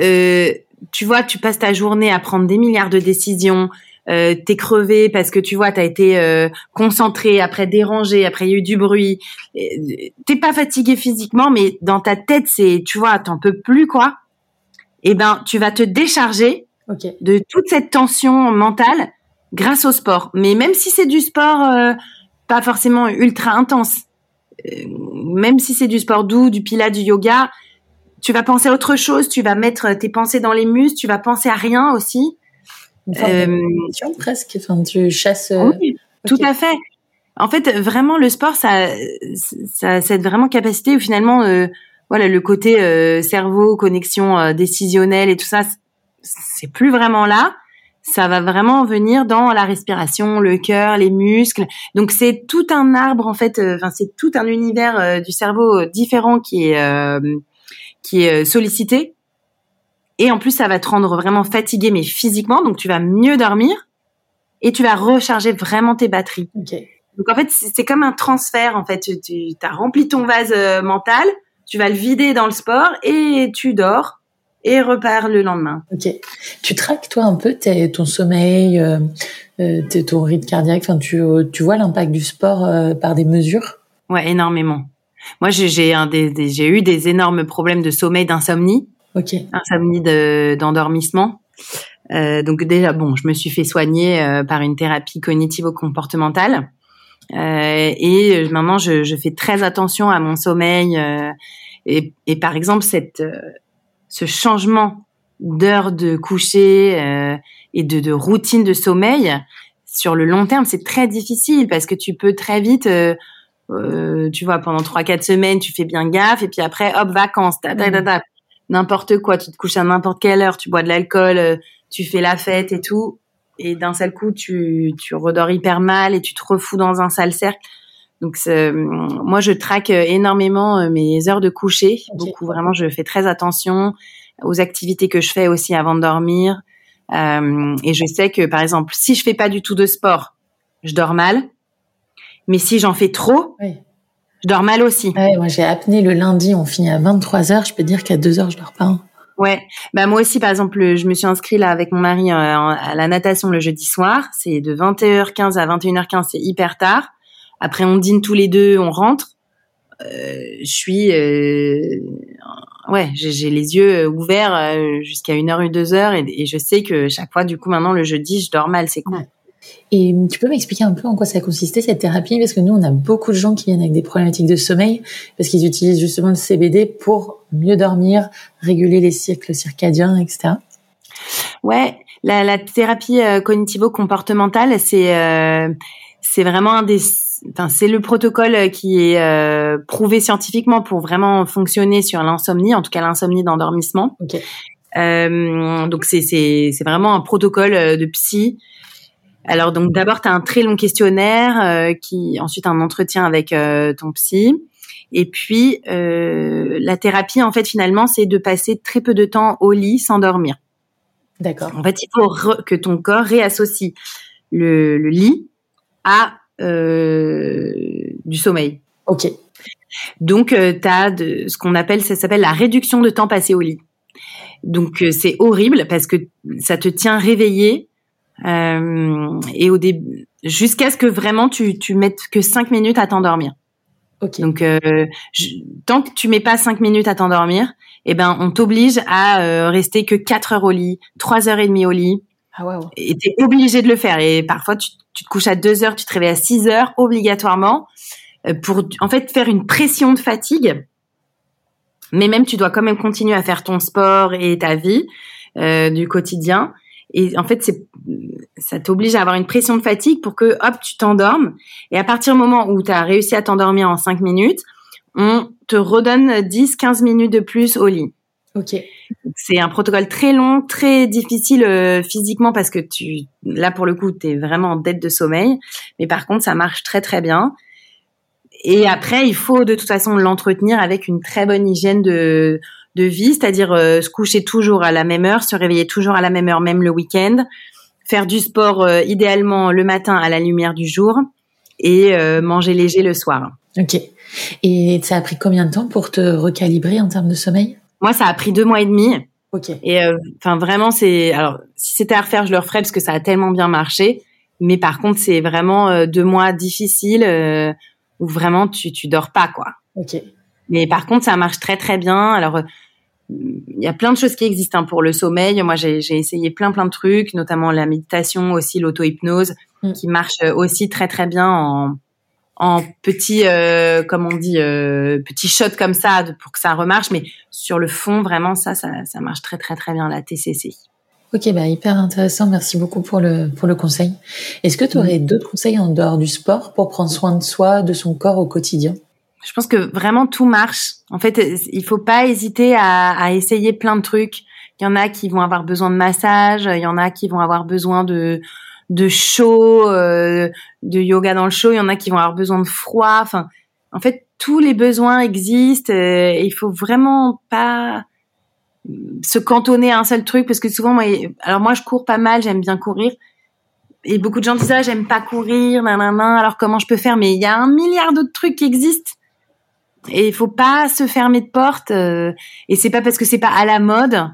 euh, tu vois, tu passes ta journée à prendre des milliards de décisions, euh, t'es crevé parce que tu vois, t'as été euh, concentré, après dérangé, après il y a eu du bruit. T'es pas fatigué physiquement, mais dans ta tête, c'est, tu vois, t'en peux plus quoi. Eh ben, tu vas te décharger de toute cette tension mentale grâce au sport. Mais même si c'est du sport euh, pas forcément ultra intense, même si c'est du sport doux, du pilates, du yoga, tu vas penser à autre chose, tu vas mettre tes pensées dans les muscles, tu vas penser à rien aussi. euh, presque, enfin, tu chasses. Euh, oui, tout à fait. En fait, vraiment, le sport, ça, ça, cette vraiment capacité où finalement, euh, voilà, le côté euh, cerveau, connexion décisionnelle et tout ça, c'est plus vraiment là. Ça va vraiment venir dans la respiration, le cœur, les muscles. Donc c'est tout un arbre en fait. Enfin, c'est tout un univers du cerveau différent qui est qui est euh, sollicité. Et en plus, ça va te rendre vraiment fatigué, mais physiquement. Donc, tu vas mieux dormir et tu vas recharger vraiment tes batteries. Donc, en fait, c'est comme un transfert. En fait, tu, as rempli ton vase euh, mental, tu vas le vider dans le sport et tu dors et repars le lendemain. Ok. Tu traques toi un peu ton sommeil, euh, ton rythme cardiaque? Enfin, tu, tu vois l'impact du sport par des mesures? Ouais, énormément. Moi, j'ai un des, j'ai eu des énormes problèmes de sommeil, d'insomnie, Ok. insomnie d'endormissement. euh, donc déjà, bon, je me suis fait soigner euh, par une thérapie cognitivo-comportementale. Euh, et maintenant, je, je, fais très attention à mon sommeil. Euh, et, et, par exemple, cette, euh, ce changement d'heure de coucher et de, de, routine de sommeil, sur le long terme, c'est très difficile parce que tu peux très vite euh, tu vois, pendant trois quatre semaines, tu fais bien gaffe, et puis après, hop, vacances, mm. n'importe quoi, tu te couches à n'importe quelle heure, tu bois de l'alcool, euh, tu fais la fête et tout, et d'un seul coup, tu, tu redors hyper mal et tu te refous dans un sale cercle. Donc, moi, je traque énormément euh, mes heures de coucher, beaucoup vraiment, je fais très attention aux activités que je fais aussi avant de dormir. Euh, et je sais que, par exemple, si je fais pas du tout de sport, je dors mal. Mais si j'en fais trop, je dors mal aussi. Ouais, moi j'ai apné le lundi, on finit à 23 heures. Je peux dire qu'à 2 heures, je dors pas. Hein. Ouais, bah moi aussi par exemple, je me suis inscrit là avec mon mari euh, à la natation le jeudi soir. C'est de 21h15 à 21h15, c'est hyper tard. Après on dîne tous les deux, on rentre. Euh, je suis, euh, ouais, j'ai les yeux ouverts euh, jusqu'à une heure ou deux heures et, et, je sais que chaque fois du coup maintenant le jeudi je dors mal, c'est cool. Et tu peux m'expliquer un peu en quoi ça consistait cette thérapie? Parce que nous, on a beaucoup de gens qui viennent avec des problématiques de sommeil parce qu'ils utilisent justement le CBD pour mieux dormir, réguler les cycles circadiens, etc. Ouais, la, la thérapie euh, cognitivo-comportementale, c'est euh, c'est vraiment un des Enfin, c'est le protocole qui est euh, prouvé scientifiquement pour vraiment fonctionner sur l'insomnie, en tout cas l'insomnie d'endormissement. Okay. Donc c'est vraiment un protocole de psy alors donc d'abord tu as un très long questionnaire euh, qui ensuite un entretien avec euh, ton psy et puis euh, la thérapie en fait finalement c'est de passer très peu de temps au lit sans dormir. D'accord. En fait, il faut que ton corps réassocie le, le lit à du sommeil. OK. Donc tu as de, ce qu'on appelle ça s'appelle la réduction de temps passé au lit. Donc c'est horrible parce que ça te tient réveillé euh, et au début, jusqu'à ce que vraiment tu, tu mettes que 5 minutes à t'endormir. Okay. Donc, euh, tant que tu mets pas 5 minutes à t'endormir, eh ben, on t'oblige à euh, rester que 4 heures au lit, 3 heures et demie au lit. Ah wow. Et t'es obligé de le faire. Et parfois, tu, tu, te couches à 2 heures, tu te réveilles à 6 heures, obligatoirement, euh, pour en fait faire une pression de fatigue. Mais même, tu dois quand même continuer à faire ton sport et ta vie euh, du quotidien. Et en fait, c'est, ça t'oblige à avoir une pression de fatigue pour que, hop, tu t'endormes. Et à partir du moment où tu as réussi à t'endormir en 5 minutes, on te redonne 10, 15 minutes de plus au lit. Ok. C'est un protocole très long, très difficile euh, physiquement parce que tu, là pour le coup, tu es vraiment en dette de sommeil. Mais par contre, ça marche très très bien. Et après, il faut de toute façon l'entretenir avec une très bonne hygiène de, de vie, c'est-à-dire euh, se coucher toujours à la même heure, se réveiller toujours à la même heure, même le week-end, faire du sport euh, idéalement le matin à la lumière du jour et euh, manger léger le soir. Ok. Et ça a pris combien de temps pour te recalibrer en termes de sommeil? Moi, ça a pris deux mois et demi. Ok. Et enfin vraiment c'est alors si c'était à refaire je le referais parce que ça a tellement bien marché. Mais par contre c'est vraiment deux mois difficiles où vraiment tu tu dors pas quoi. Ok. Mais par contre ça marche très très bien. Alors il y a plein de choses qui existent hein, pour le sommeil. Moi, j'ai essayé plein plein de trucs, notamment la méditation, aussi l'auto-hypnose, mm. qui marche aussi très très bien en, en petit, euh, comme on dit, euh, petit shot comme ça pour que ça remarche. Mais sur le fond, vraiment, ça, ça, ça marche très très très bien la TCC. Ok, bah hyper intéressant. Merci beaucoup pour le pour le conseil. Est-ce que tu aurais mm. d'autres conseils en dehors du sport pour prendre soin de soi, de son corps au quotidien? Je pense que vraiment tout marche. En fait, il faut pas hésiter à, à, essayer plein de trucs. Il y en a qui vont avoir besoin de massage, il y en a qui vont avoir besoin de de chaud, euh, de yoga dans le chaud, il y en a qui vont avoir besoin de froid. Enfin, en fait, tous les besoins existent. Euh, il faut vraiment pas se cantonner à un seul truc parce que souvent, moi, alors moi, je cours pas mal, j'aime bien courir. Et beaucoup de gens disent ah j'aime pas courir, nanana, alors comment je peux faire? Mais il y a un milliard d'autres trucs qui existent et il faut pas se fermer de porte. Euh, et c'est pas parce que c'est pas à la mode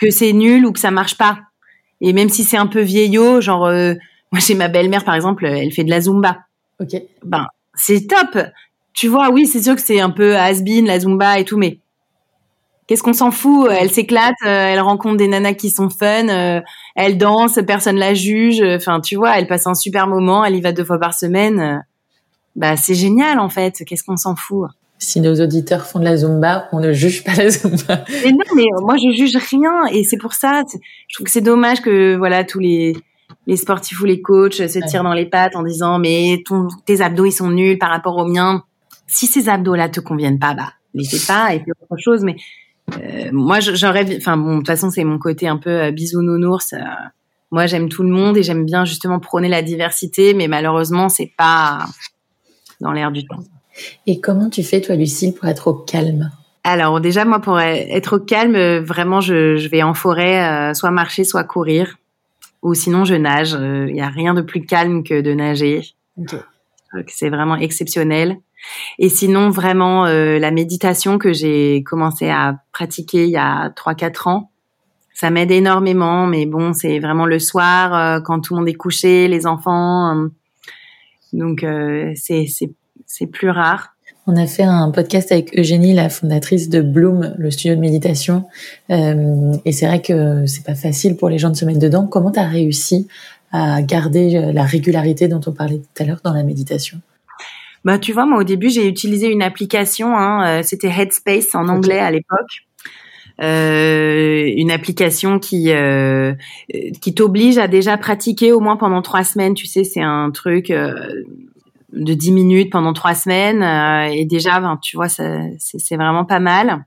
que c'est nul ou que ça marche pas. Et même si c'est un peu vieillot, genre euh, moi j'ai ma belle-mère par exemple, elle fait de la zumba. Ok. Ben c'est top. Tu vois, oui, c'est sûr que c'est un peu has-been la zumba et tout, mais qu'est-ce qu'on s'en fout? Elle s'éclate, euh, elle rencontre des nanas qui sont fun, euh, elle danse, personne la juge. Enfin, tu vois, elle passe un super moment, elle y va deux fois par semaine bah c'est génial en fait. Qu'est-ce qu'on s'en fout? Si nos auditeurs font de la zumba, on ne juge pas la zumba. Mais non, mais moi je juge rien et c'est pour ça. Je trouve que c'est dommage que voilà tous les les sportifs ou les coachs se tirent dans les pattes en disant mais ton, tes abdos ils sont nuls par rapport aux miens. Si ces abdos là te conviennent pas, bah les fais pas et puis autre chose. Mais euh, moi j'aurais, enfin bon de toute façon c'est mon côté un peu euh, bisounours. Euh, moi j'aime tout le monde et j'aime bien justement prôner la diversité, mais malheureusement c'est pas dans l'air du temps. Et comment tu fais, toi, Lucille, pour être au calme? Alors, déjà, moi, pour être au calme, vraiment, je, vais en forêt, euh, soit marcher, soit courir. Ou sinon, je nage. Il euh, n'y a rien de plus calme que de nager. C'est vraiment exceptionnel. Et sinon, vraiment, euh, la méditation que j'ai commencé à pratiquer il y a 3-4 ans, ça m'aide énormément. Mais bon, c'est vraiment le soir, quand tout le monde est couché, les enfants donc euh, c'est c'est plus rare. On a fait un podcast avec Eugénie, la fondatrice de Bloom, le studio de méditation. Euh, et c'est vrai que c'est pas facile pour les gens de se mettre dedans. Comment tu as réussi à garder euh, la régularité dont on parlait tout à l'heure dans la méditation? Bah, tu vois, moi au début j'ai utilisé une application. Hein, C'était Headspace en anglais à l'époque. Euh, une application qui euh, qui t'oblige à déjà pratiquer au moins pendant trois semaines. Tu sais, c'est un truc euh, de dix minutes pendant trois semaines et déjà, ben, tu vois, c'est vraiment pas mal.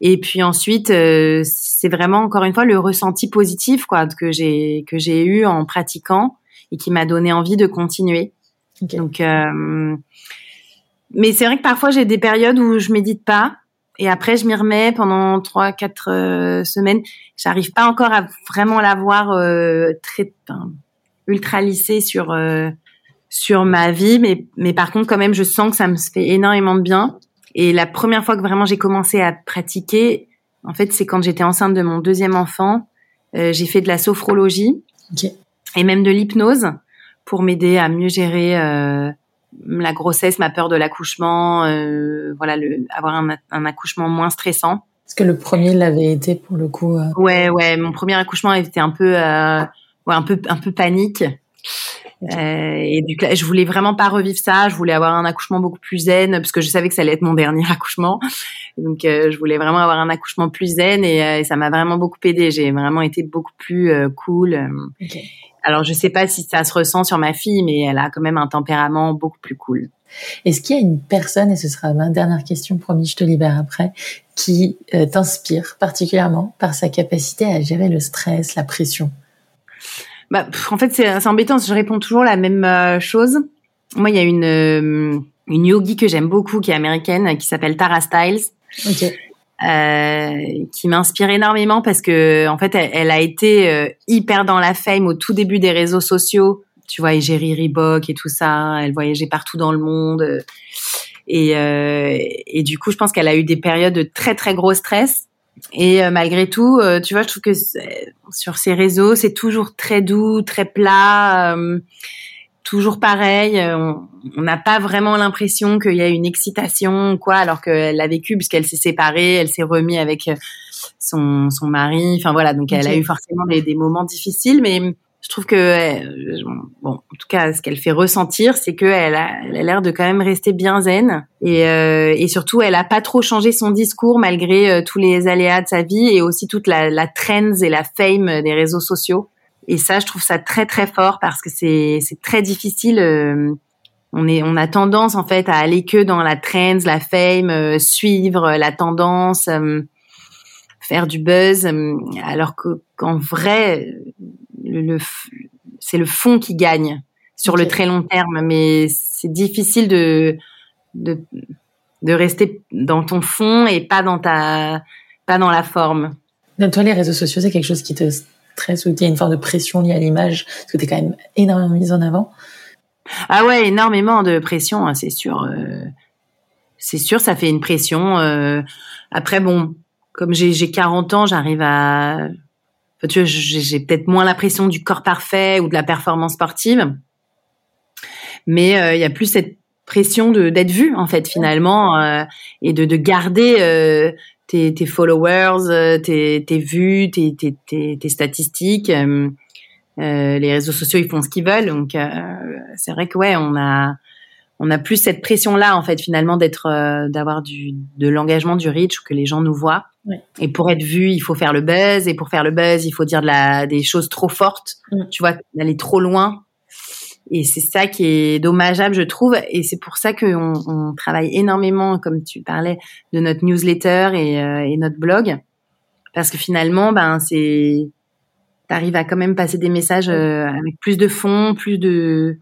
Et puis ensuite, c'est vraiment encore une fois le ressenti positif quoi que j'ai que j'ai eu en pratiquant et qui m'a donné envie de continuer. Donc, mais c'est vrai que parfois j'ai des périodes où je médite pas et après, je m'y remets pendant trois, quatre euh, semaines. J'arrive pas encore à vraiment l'avoir euh, très ultra lissé sur euh, sur ma vie, mais mais par contre, quand même, je sens que ça me fait énormément de bien. Et la première fois que vraiment j'ai commencé à pratiquer, en fait, c'est quand j'étais enceinte de mon deuxième enfant. j'ai fait de la sophrologie et même de l'hypnose pour m'aider à mieux gérer la grossesse, ma peur de l'accouchement, euh, voilà, le, avoir un, un, accouchement moins stressant. Est-ce que le premier l'avait été pour le coup euh... Ouais, ouais, mon premier accouchement était un peu, euh, ouais, un peu, un peu panique. Euh, et du coup, je voulais vraiment pas revivre ça. Je voulais avoir un accouchement beaucoup plus zen parce que je savais que ça allait être mon dernier accouchement. Donc, euh, je voulais vraiment avoir un accouchement plus zen et, euh, ça m'a vraiment beaucoup aidé. J'ai vraiment été beaucoup plus cool. Okay. Alors, je sais pas si ça se ressent sur ma fille, mais elle a quand même un tempérament beaucoup plus cool. Est-ce qu'il y a une personne, et ce sera ma dernière question, promis, je te libère après, qui euh, t'inspire particulièrement par sa capacité à gérer le stress, la pression? Bah, En fait, c'est embêtant, je réponds toujours la même euh, chose. Moi, il y a une, euh, une yogi que j'aime beaucoup, qui est américaine, qui s'appelle Tara Styles. Okay. Euh, qui m'inspire énormément parce que en fait elle, a été euh, hyper dans la fame au tout début des réseaux sociaux. Tu vois Égérie Reebok et tout ça elle voyageait partout dans le monde. Et euh, et du coup je pense qu'elle a eu des périodes de très très gros stress. Et malgré tout, tu vois, je trouve que sur ces réseaux, c'est toujours très doux, très plat toujours pareil. Euh, on n'a pas vraiment l'impression qu'il y a une excitation ou quoi, alors qu'elle l'a vécu puisqu'elle s'est séparée, elle s'est remise avec euh, son, son mari. Enfin voilà, donc elle a eu forcément des, des, moments difficiles, mais je trouve que euh, bon, en tout cas, ce qu'elle fait ressentir, c'est qu'elle a, elle a l'air de quand même rester bien zen et, et surtout, elle a pas trop changé son discours malgré tous les aléas de sa vie et aussi toute la, la trends et la fame des réseaux sociaux. Et ça, je trouve ça très très fort parce que c'est c'est très difficile. Euh, on est on a tendance en fait à aller que dans la trends, la fame, euh, suivre la tendance, euh, faire du buzz, alors qu'en vrai, le, c'est le fond qui gagne sur le très long terme. Mais c'est difficile de, de de rester dans ton fond et pas dans ta pas dans la forme. Toi, les réseaux sociaux, c'est quelque chose qui te stress ou il y a une forme de pression liée à l'image Parce que tu es quand même énormément mise en avant. Ah ouais, énormément de pression, hein, c'est sûr. Euh, c'est sûr, ça fait une pression. Euh, après, bon, comme j'ai 40 ans, j'arrive à... tu vois, j'ai peut-être moins la pression du corps parfait ou de la performance sportive. Mais euh, il y a plus cette pression de d'être vu en fait finalement et de, de garder tes, tes followers, euh, tes, tes vues, tes, tes, tes statistiques. Euh, euh, les réseaux sociaux, ils font ce qu'ils veulent. Donc, c'est vrai que ouais, on a on a plus cette pression là en fait finalement d'être d'avoir du de l'engagement du reach que les gens nous voient et pour être vu il faut faire le buzz et pour faire le buzz il faut dire de la des choses trop fortes mm. tu vois d'aller trop loin et c'est ça qui est dommageable, je trouve. Et c'est pour ça qu'on on travaille énormément, comme tu parlais, de notre newsletter et, euh, et notre blog. Parce que finalement, ben, c'est, t'arrives à quand même passer des messages euh, avec plus de fond, plus de,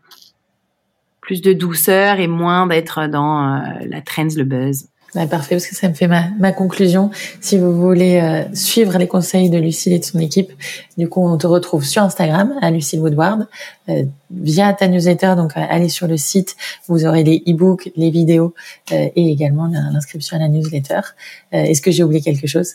plus de douceur et moins d'être dans euh, la trends, le buzz. Parfait, parce que ça me fait ma, ma conclusion. Si vous voulez euh, suivre les conseils de Lucille et de son équipe, du coup, on te retrouve sur Instagram, à Lucille Woodward, euh, via ta newsletter. Donc, euh, allez sur le site, vous aurez les e-books, les vidéos et également l'inscription à la newsletter. Est-ce que j'ai oublié quelque chose?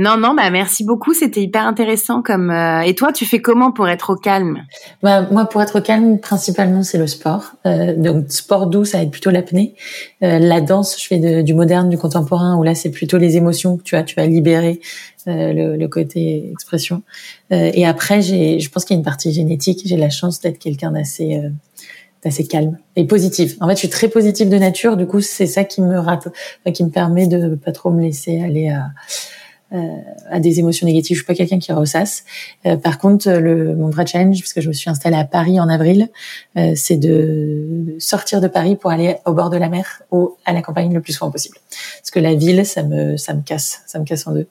Non, non, bah merci beaucoup, c'était hyper intéressant. Comme euh, et toi, tu fais comment pour être au calme? Bah, moi, pour être au calme, principalement c'est le sport. Euh, donc sport doux, ça va être plutôt l'apnée. Euh, la danse, je fais du moderne, du contemporain, où là c'est plutôt les émotions que tu as, tu vas libérer le, le, côté expression. et après, j'ai, je pense qu'il y a une partie génétique. J'ai la chance d'être quelqu'un d'assez assez calme et positif. En fait, je suis très positive de nature. Du coup, c'est ça qui me rate, qui me permet de pas trop me laisser aller à euh, à des émotions négatives. Je suis pas quelqu'un qui ressasse. Euh, par contre, le, mon vrai challenge, parce que je me suis installée à Paris en avril, euh, c'est de sortir de Paris pour aller au bord de la mer ou à la campagne le plus souvent possible. Parce que la ville, ça me, ça me casse, ça me casse en deux.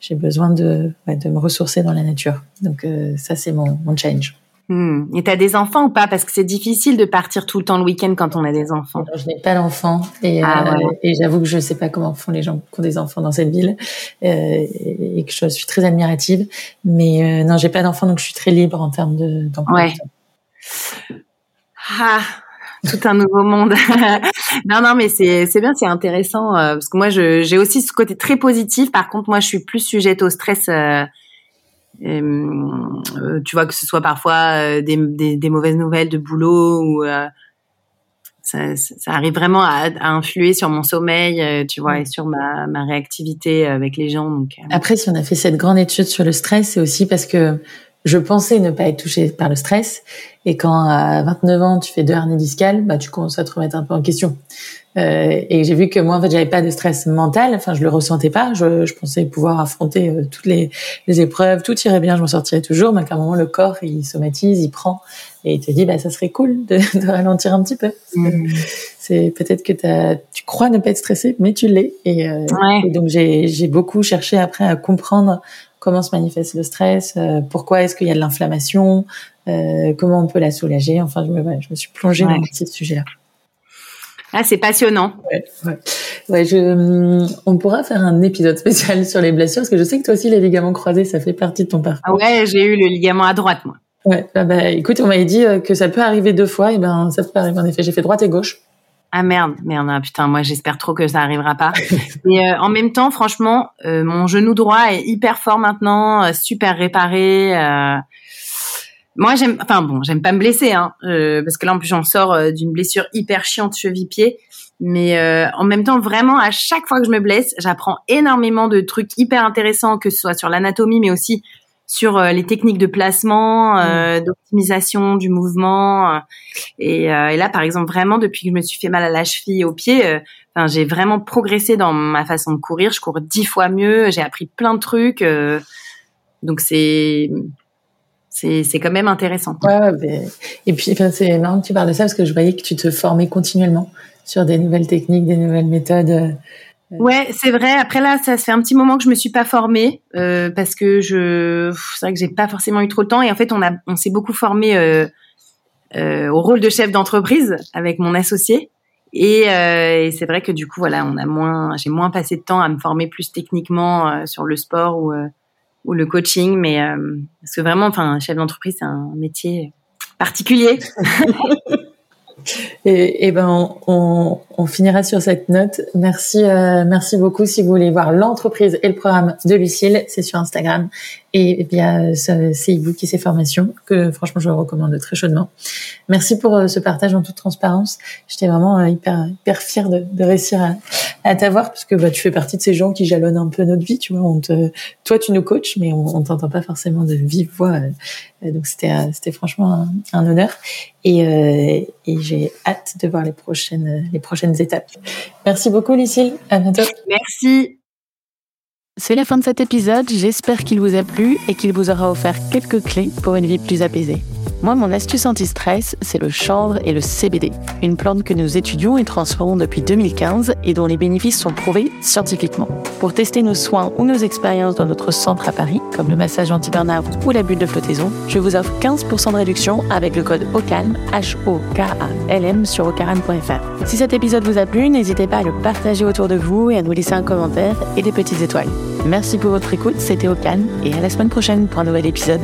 J'ai besoin de, de me ressourcer dans la nature. Donc ça, c'est mon, mon challenge. Hmm. Et t'as des enfants ou pas? Parce que c'est difficile de partir tout le temps le week-end quand on a des enfants. je n'ai pas d'enfants et, ah, euh, et j'avoue que je ne sais pas comment font les gens qui ont des enfants dans cette ville euh, et que je suis très admirative. Mais euh, non, j'ai pas d'enfants donc je suis très libre en termes de. Ouais. Ah, tout un nouveau monde. non, non, mais c'est c'est bien, c'est intéressant euh, parce que moi, j'ai aussi ce côté très positif. Par contre, moi, je suis plus sujette au stress euh, tu vois que ce soit parfois euh, des, des, des, mauvaises nouvelles de boulot ou euh, ça, ça, arrive vraiment à, à, influer sur mon sommeil, tu vois, et sur ma, ma réactivité avec les gens. Donc, Après, si on a fait cette grande étude sur le stress, c'est aussi parce que je pensais ne pas être touchée par le stress. Et quand à 29 ans, tu fais deux hernies discales, bah, tu commences à te remettre un peu en question. Euh, et j'ai vu que moi, en fait, j'avais pas de stress mental. Enfin, je le ressentais pas. Je, je pensais pouvoir affronter euh, toutes les, les, épreuves, tout irait bien, je m'en sortirais toujours. Mais à un moment, le corps, il somatise, il prend et il te dit, bah, ça serait cool de, de ralentir un petit peu. Mmh. C'est peut-être que tu crois ne pas être stressé, mais tu l'es. Et, euh, et, donc, j'ai beaucoup cherché après à comprendre comment se manifeste le stress, euh, pourquoi est-ce qu'il y a de l'inflammation, euh, comment on peut la soulager. Enfin, je me, je me suis plongée dans ce sujet-là. Ah, c'est passionnant. Ouais, ouais. ouais je, on pourra faire un épisode spécial sur les blessures parce que je sais que toi aussi les ligaments croisés, ça fait partie de ton parcours. Ah ouais, j'ai eu le ligament à droite moi. Ouais, bah, bah écoute, on m'avait dit euh, que ça peut arriver deux fois, et ben ça peut arriver en effet. J'ai fait droite et gauche. Ah merde, merde, ah, putain, moi j'espère trop que ça arrivera pas. Mais euh, en même temps, franchement, euh, mon genou droit est hyper fort maintenant, super réparé. Moi j'aime, enfin bon, j'aime pas me blesser, hein, parce que là en plus j'en sors d'une blessure hyper chiante cheville-pied. Mais en même temps, vraiment, à chaque fois que je me blesse, j'apprends énormément de trucs hyper intéressants, que ce soit sur l'anatomie, mais aussi sur euh, les techniques de placement, euh, mm. d'optimisation du mouvement. Euh, et, et, là, par exemple, vraiment, depuis que je me suis fait mal à la cheville et au pied, enfin, j'ai vraiment progressé dans ma façon de courir. Je cours dix fois mieux. J'ai appris plein de trucs. donc c'est c'est quand même intéressant. Ouais, et puis enfin, c'est marrant que tu parles de ça parce que je voyais que tu te formais continuellement sur des nouvelles techniques, des nouvelles méthodes. Ouais, c'est vrai. Après là, ça fait un petit moment que je me suis pas formée euh, parce que je, c'est vrai que j'ai pas forcément eu trop le temps. Et en fait, on a, on s'est beaucoup formé euh, euh, au rôle de chef d'entreprise avec mon associé. Et, euh, et c'est vrai que du coup, voilà, on a moins, j'ai moins passé de temps à me former plus techniquement euh, sur le sport ou euh, ou le coaching. Mais parce que vraiment, enfin, chef d'entreprise, c'est un métier particulier. Et, ben on, on, finira sur cette note. Merci, euh, merci beaucoup. Si vous voulez voir l'entreprise et le programme de Lucille, c'est sur Instagram et via ce, ces e-books et ces formations que franchement je recommande très chaudement. Merci pour euh, ce partage en toute transparence. J'étais vraiment euh, hyper hyper fière de, de réussir à, à t'avoir parce que bah, tu fais partie de ces gens qui jalonnent un peu notre vie. Tu vois, on te, toi tu nous coaches, mais on, on t'entend pas forcément de vive voix. donc c'était c'était franchement un, un, honneur et, et j'ai hâte de voir les prochaines les prochaines étapes. Merci beaucoup Lucille. À bientôt. Merci. C'est la fin de cet épisode, j'espère qu'il vous a plu et qu'il vous aura offert quelques clés pour une vie plus apaisée. Moi, mon astuce anti-stress, c'est le chanvre et le CBD, une plante que nous étudions et transformons depuis 2015 et dont les bénéfices sont prouvés scientifiquement. Pour tester nos soins ou nos expériences dans notre centre à Paris, comme le massage anti-burnout ou la bulle de flottaison, je vous offre 15% de réduction avec le code OCALM, H-O-K-A-L-M sur ocaran.fr. Si cet épisode vous a plu, n'hésitez pas à le partager autour de vous et à nous laisser un commentaire et des petites étoiles. Merci pour votre écoute, c'était Ocalm et à la semaine prochaine pour un nouvel épisode.